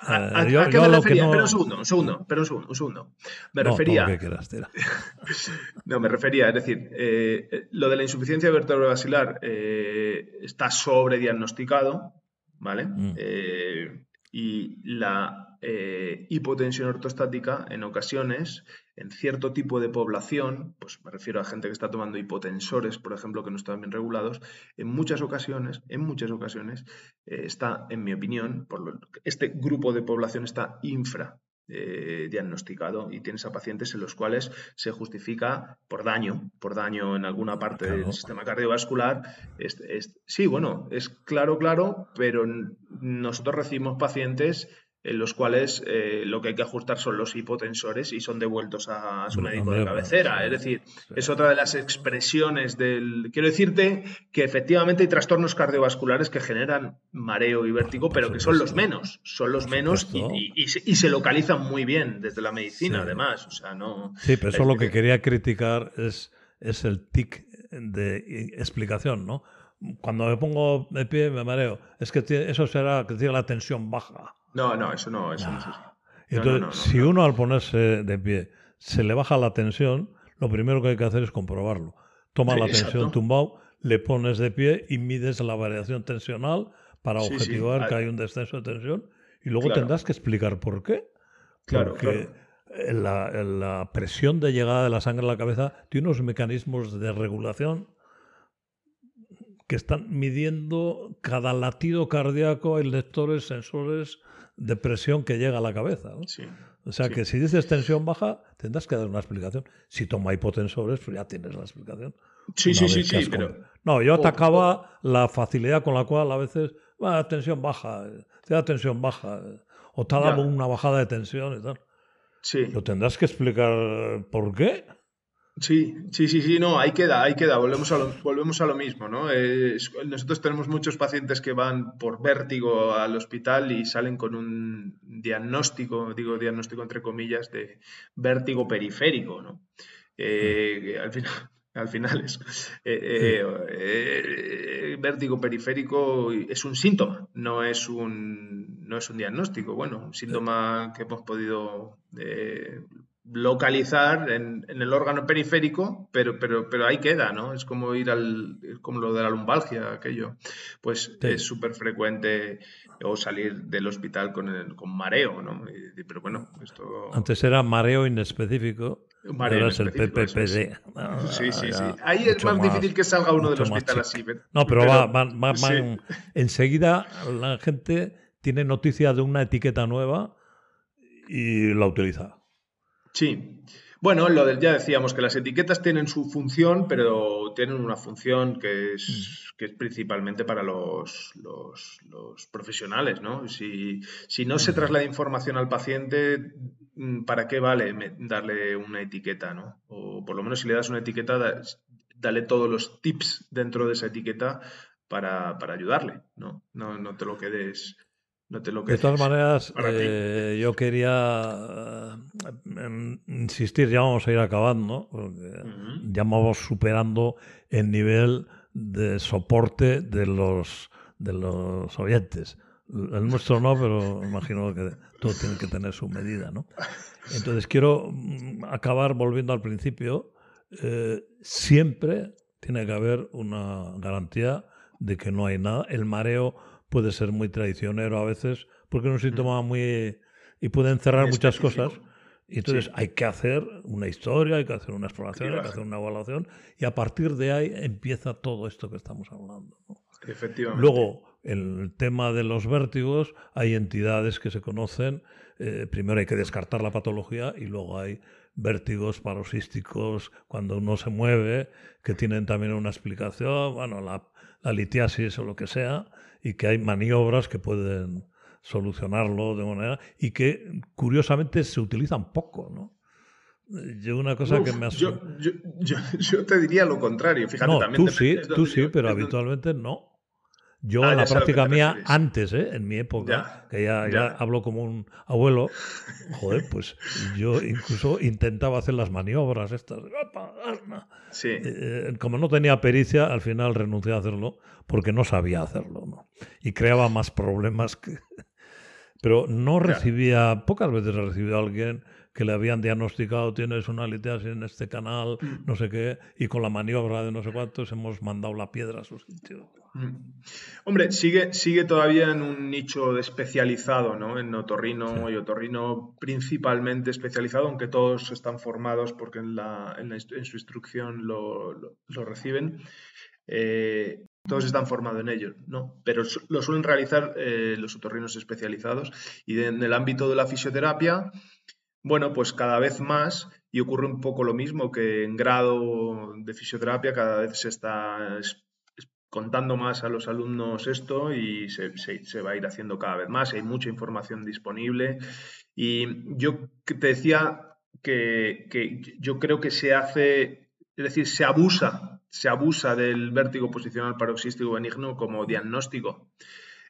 ¿A, eh, qué me refería? Pero un segundo, un segundo, pero un segundo, Me refería. no, me refería, es decir, eh, lo de la insuficiencia vertebrovascular eh, está sobrediagnosticado, ¿vale? Mm. Eh, y la eh, hipotensión ortostática en ocasiones, en cierto tipo de población, pues me refiero a gente que está tomando hipotensores, por ejemplo, que no están bien regulados, en muchas ocasiones, en muchas ocasiones, eh, está, en mi opinión, por este grupo de población está infra eh, diagnosticado y tienes a pacientes en los cuales se justifica por daño, por daño en alguna parte del sistema cardiovascular. sí, bueno, es claro, claro, pero nosotros recibimos pacientes en los cuales eh, lo que hay que ajustar son los hipotensores y son devueltos a, su médico de cabecera. Es decir, es otra de las expresiones del... Quiero decirte que efectivamente hay trastornos cardiovasculares que generan mareo y vértigo, pero que son los menos, son los menos y, se, localizan muy bien desde la medicina, además. O sea, no... Sí, pero eso lo que quería criticar es, es el tic de explicación, ¿no? Cuando me pongo de pie me mareo. Es que eso será que tiene la tensión baja. No, no, eso no, eso no, es Entonces, si uno al ponerse de pie se le baja la tensión, lo primero que hay que hacer es comprobarlo. Toma la tensión tumbado, le pones de pie y mides la variación tensional para objetivar que hay un descenso de tensión y luego tendrás que explicar por qué. Claro, Porque La, la, presión de llegada de la sangre a la cabeza tiene unos mecanismos de regulación que están midiendo cada latido cardíaco, hay lectores, sensores de presión que llega a la cabeza. o sea que si dices tensión baja, tendrás que dar una explicación. Si toma hipotensores, pues ya tienes la explicación. Sí, sí, sí, sí, pero... No, yo atacaba la facilidad con la cual a veces, va, tensión baja, te da tensión baja, o te ha dado una bajada de tensión y tal. Sí. Lo tendrás que explicar por qué. Sí, sí, sí, sí, no, ahí queda, ahí queda, volvemos a lo, volvemos a lo mismo, ¿no? nosotros tenemos muchos pacientes que van por vértigo al hospital y salen con un diagnóstico, digo diagnóstico entre comillas, de vértigo periférico, ¿no? Eh, al final, al final es eh, eh, vértigo periférico es un síntoma, no es un, no es un diagnóstico. Bueno, un síntoma que hemos podido localizar en, el órgano periférico, pero, pero, pero ahí queda, ¿no? Es como ir al, como lo de la lumbalgia, aquello. Pues es súper frecuente o salir del hospital con, el, con mareo, ¿no? pero bueno, esto... Antes era mareo inespecífico, mareo ahora es el PPPD. sí, sí, sí. Ahí es más, difícil que salga uno del hospital así. No, pero, va, va, enseguida la gente tiene noticia de una etiqueta nueva y la utiliza. Sí. Bueno, lo ya decíamos que las etiquetas tienen su función, pero tienen una función que es, mm. que es principalmente para los, los, profesionales, ¿no? Si, si, no se traslada información al paciente, mm, ¿para qué vale darle una etiqueta, ¿no? O por lo menos si le das una etiqueta, dale todos los tips dentro de esa etiqueta para, para ayudarle, ¿no? ¿no? No te lo quedes de todas maneras, eh, yo quería eh, insistir, ya vamos a ir acabando, porque ya vamos superando el nivel de soporte de los, de los oyentes. El nuestro no, pero imagino que todo tiene que tener su medida, ¿no? Entonces quiero mm, acabar volviendo al principio. Eh, siempre tiene que haber una garantía de que no hay nada. El mareo puede ser muy traicionero a veces, porque es un síntoma muy... y puede encerrar muchas cosas. Y entonces hay que hacer una historia, hay que hacer una exploración, hay que hacer una evaluación, y a partir de ahí empieza todo esto que estamos hablando. Efectivamente. Luego, el tema de los vértigos hay entidades que se conocen. Eh, primero hay que descartar la patología y luego hay vértigos paroxísticos cuando uno se mueve, que tienen también una explicación, bueno, la, la litiasis o lo que sea, y que hay maniobras que pueden solucionarlo de manera y que curiosamente se utilizan poco, ¿no? Yo una cosa que me yo, yo, yo, te diría lo contrario. Fíjate, no, tú sí, tú sí, pero habitualmente no. Yo ah, en la práctica mía, antes, ¿eh? en mi época, que ya, ya, hablo como un abuelo, joder, pues yo incluso intentaba hacer las maniobras estas. Sí. Eh, como no tenía pericia, al final renuncié a hacerlo porque no sabía hacerlo. ¿no? Y creaba más problemas que... Pero no recibía, pocas veces he recibido a alguien que le habían diagnosticado tienes una litiasis en este canal, mm. no sé qué, y con la maniobra de no sé cuántos hemos mandado la piedra a su sitio. Mm. Hombre, sigue, sigue todavía en un nicho especializado, ¿no? En otorrino y otorrino principalmente especializado, aunque todos están formados porque en, la, en, su instrucción lo, lo, reciben. Eh, todos están formados en ello, ¿no? Pero lo suelen realizar eh, los otorrinos especializados. Y en el ámbito de la fisioterapia, bueno, pues cada vez más, y ocurre un poco lo mismo que en grado de fisioterapia, cada vez se está contando más a los alumnos esto y se, va a ir haciendo cada vez más, hay mucha información disponible. Y yo te decía que, que yo creo que se hace, es decir, se abusa, se abusa del vértigo posicional paroxístico benigno como diagnóstico.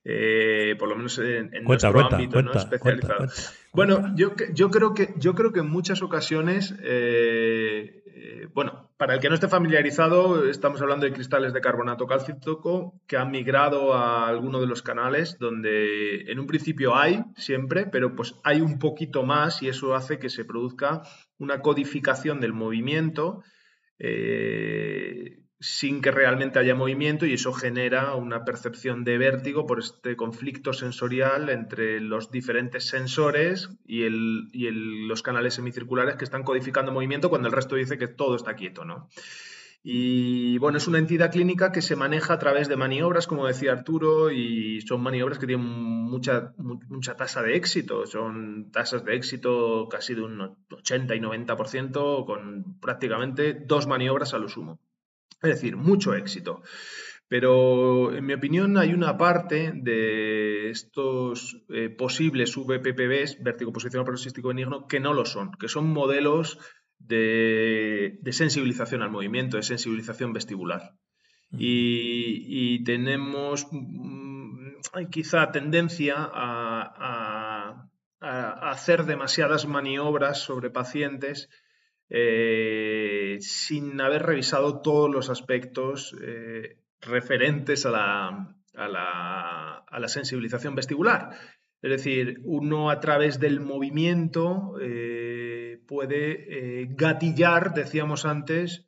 Eh, por lo menos en, nuestro ámbito ¿no? especializado. bueno, yo, yo, creo que, yo creo que en muchas ocasiones, eh, eh, bueno, para el que no esté familiarizado, estamos hablando de cristales de carbonato cálcico que han migrado a alguno de los canales donde en un principio hay siempre, pero pues hay un poquito más y eso hace que se produzca una codificación del movimiento sin que realmente haya movimiento y eso genera una percepción de vértigo por este conflicto sensorial entre los diferentes sensores y, el, y los canales semicirculares que están codificando movimiento cuando el resto dice que todo está quieto, ¿no? Y bueno, es una entidad clínica que se maneja a través de maniobras, como decía Arturo, y son maniobras que tienen mucha, mucha tasa de éxito. Son tasas de éxito casi de un 80 y 90%, con prácticamente dos maniobras a lo sumo. Es decir, mucho éxito. Pero en mi opinión hay una parte de estos eh, posibles VPPBs, vértigo posicional paroxístico benigno, que no lo son, que son modelos de, sensibilización al movimiento, de sensibilización vestibular. Y, tenemos mm, quizá tendencia a, hacer demasiadas maniobras sobre pacientes eh, sin haber revisado todos los aspectos eh, referentes a la, sensibilización vestibular. Es decir, uno a través del movimiento eh, puede gatillar, decíamos antes,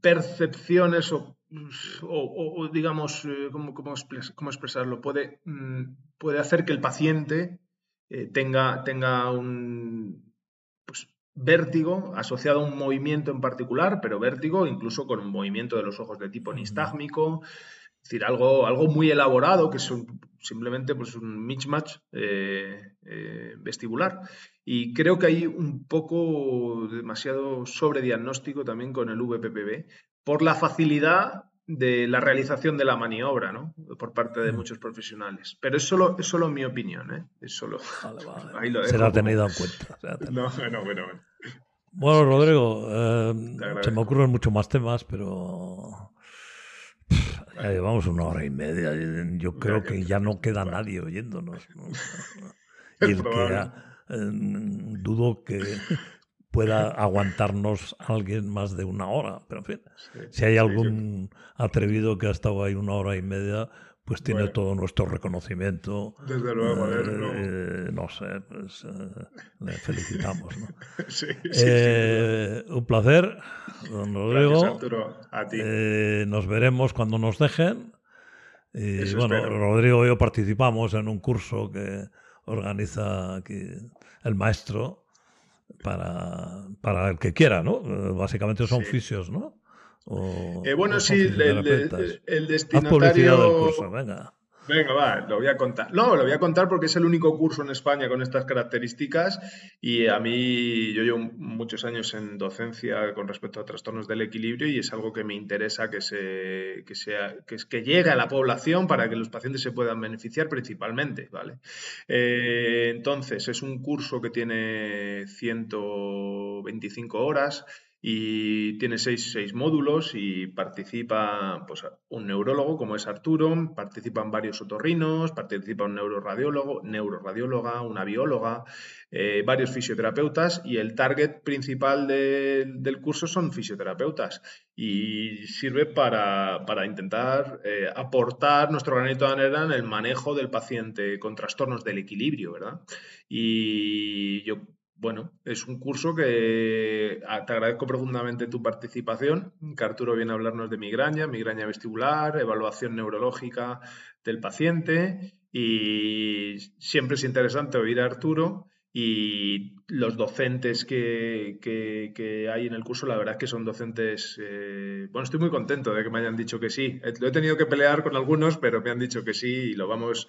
percepciones o, digamos, ¿cómo, expresarlo? Puede, mm, puede hacer que el paciente tenga un, vértigo asociado a un movimiento en particular, pero vértigo incluso con un movimiento de los ojos de tipo nistágmico, es decir, algo, algo muy elaborado que es simplemente pues, un mismatch eh, eh, vestibular. Y creo que hay un poco demasiado sobrediagnóstico también con el VPPB por la facilidad de la realización de la maniobra, ¿no? Por parte de muchos profesionales. Pero es solo, es solo mi opinión, ¿eh? Es solo... Será tenido en cuenta. No, bueno, bueno, bueno. Rodrigo, eh, se me ocurren muchos más temas, pero ya llevamos una hora y media. Yo creo que ya no queda nadie oyéndonos. Y el que eh, dudo que pueda aguantarnos alguien más de una hora. Pero en fin, si hay algún atrevido que ha estado ahí una hora y media, pues tiene todo nuestro reconocimiento. Desde luego, eh, no sé, pues eh, le felicitamos. ¿no? sí, eh, un placer, don Rodrigo. a ti. nos veremos cuando nos dejen. Y bueno, Rodrigo y yo participamos en un curso que organiza aquí el maestro para, para el que quiera, ¿no? Básicamente son fisios, ¿no? eh, bueno, sí, el, el, destinatario... del curso, venga. Venga, va, lo voy a contar. No, lo voy a contar porque es el único curso en España con estas características y a mí yo llevo muchos años en docencia con respecto a trastornos del equilibrio y es algo que me interesa que, se, que, sea, que, que llegue a la población para que los pacientes se puedan beneficiar principalmente, ¿vale? Eh, entonces, es un curso que tiene 125 horas y tiene seis, módulos y participa pues, un neurólogo como es Arturo, participan varios otorrinos, participa un neuroradiólogo, neuroradióloga, una bióloga, eh, varios fisioterapeutas y el target principal del curso son fisioterapeutas y sirve para, intentar eh, aportar nuestro granito de arena en el manejo del paciente con trastornos del equilibrio, ¿verdad? Y yo bueno, es un curso que ah, te agradezco profundamente tu participación. Que Arturo viene a hablarnos de migraña, migraña vestibular, evaluación neurológica del paciente y siempre es interesante oír a Arturo y los docentes que, hay en el curso, la verdad es que son docentes... Eh, bueno, estoy muy contento de que me hayan dicho que sí. Lo he tenido que pelear con algunos, pero me han dicho que sí y lo vamos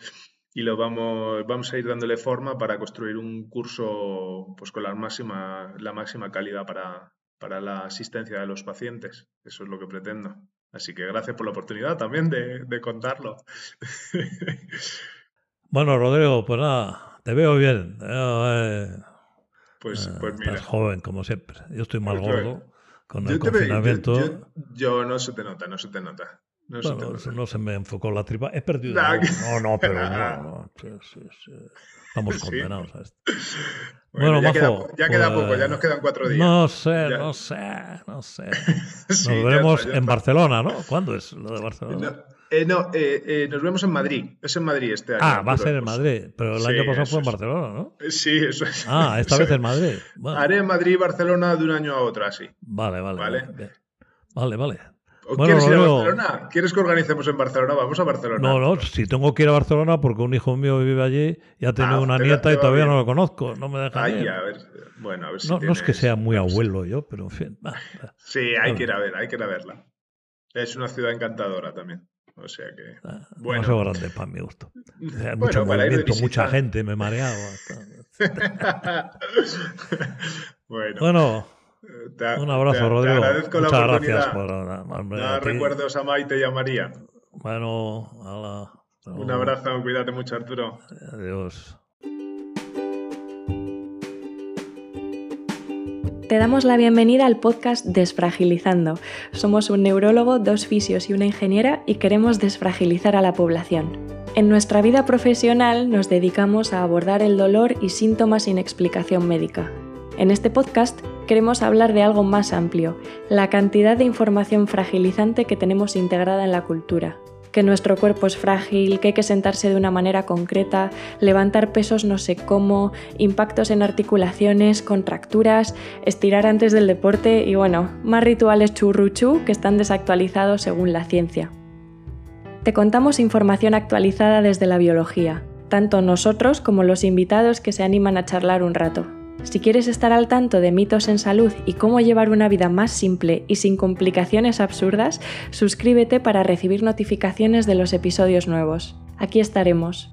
y lo vamos, vamos a ir dándole forma para construir un curso pues, con la máxima, la máxima calidad para, para la asistencia de los pacientes. Eso es lo que pretendo. Así que gracias por la oportunidad también de, contarlo. Bueno, Rodrigo, pues nada, te veo bien. Eh, pues, eh, pues mira. Estás joven, como siempre. Yo estoy más gordo con el confinamiento. yo, no se te nota, no se te nota. No, bueno, no se me enfocó la tripa. He perdido. No, no, pero no. no. Estamos condenados a esto. Bueno, ya, queda, ya queda, poco, ya nos quedan cuatro días. No sé, no sé, no sé. Nos veremos en Barcelona, ¿no? ¿Cuándo es lo de Barcelona? No, eh, no eh, eh, nos vemos en Madrid. Es en Madrid este año. Ah, va a ser en Madrid. Pero el año pasado fue en Barcelona, ¿no? Sí, eso es. Ah, esta vez en Madrid. Haré en Madrid y Barcelona de un año a otro, así. Vale, vale. Vale, vale. vale quieres ir a Barcelona? ¿Quieres que organicemos en Barcelona? Vamos a Barcelona. No, no, si tengo que ir a Barcelona porque un hijo mío vive allí, ya ha tenido ah, una nieta y todavía no lo conozco, no me deja Ay, a ver, bueno, a ver si no, no, es que sea muy abuelo yo, pero en fin. sí, hay que ir a ver, hay que ir a verla. Es una ciudad encantadora también. O sea que. Ah, bueno. Demasiado grande para mi gusto. mucho movimiento, mucha gente, me he mareado. bueno. Un abrazo, Rodrigo. Te agradezco Muchas la gracias por. recuerdos a Maite y a María. Bueno, hola. Un abrazo, cuídate mucho, Arturo. Adiós. Te damos la bienvenida al podcast Desfragilizando. Somos un neurólogo, dos fisios y una ingeniera y queremos desfragilizar a la población. En nuestra vida profesional nos dedicamos a abordar el dolor y síntomas sin explicación médica. En este podcast queremos hablar de algo más amplio, la cantidad de información fragilizante que tenemos integrada en la cultura. Que nuestro cuerpo es frágil, que hay que sentarse de una manera concreta, levantar pesos no sé cómo, impactos en articulaciones, contracturas, estirar antes del deporte y bueno, más rituales churruchú que están desactualizados según la ciencia. Te contamos información actualizada desde la biología, tanto nosotros como los invitados que se animan a charlar un rato. Si quieres estar al tanto de mitos en salud y cómo llevar una vida más simple y sin complicaciones absurdas, suscríbete para recibir notificaciones de los episodios nuevos. Aquí estaremos.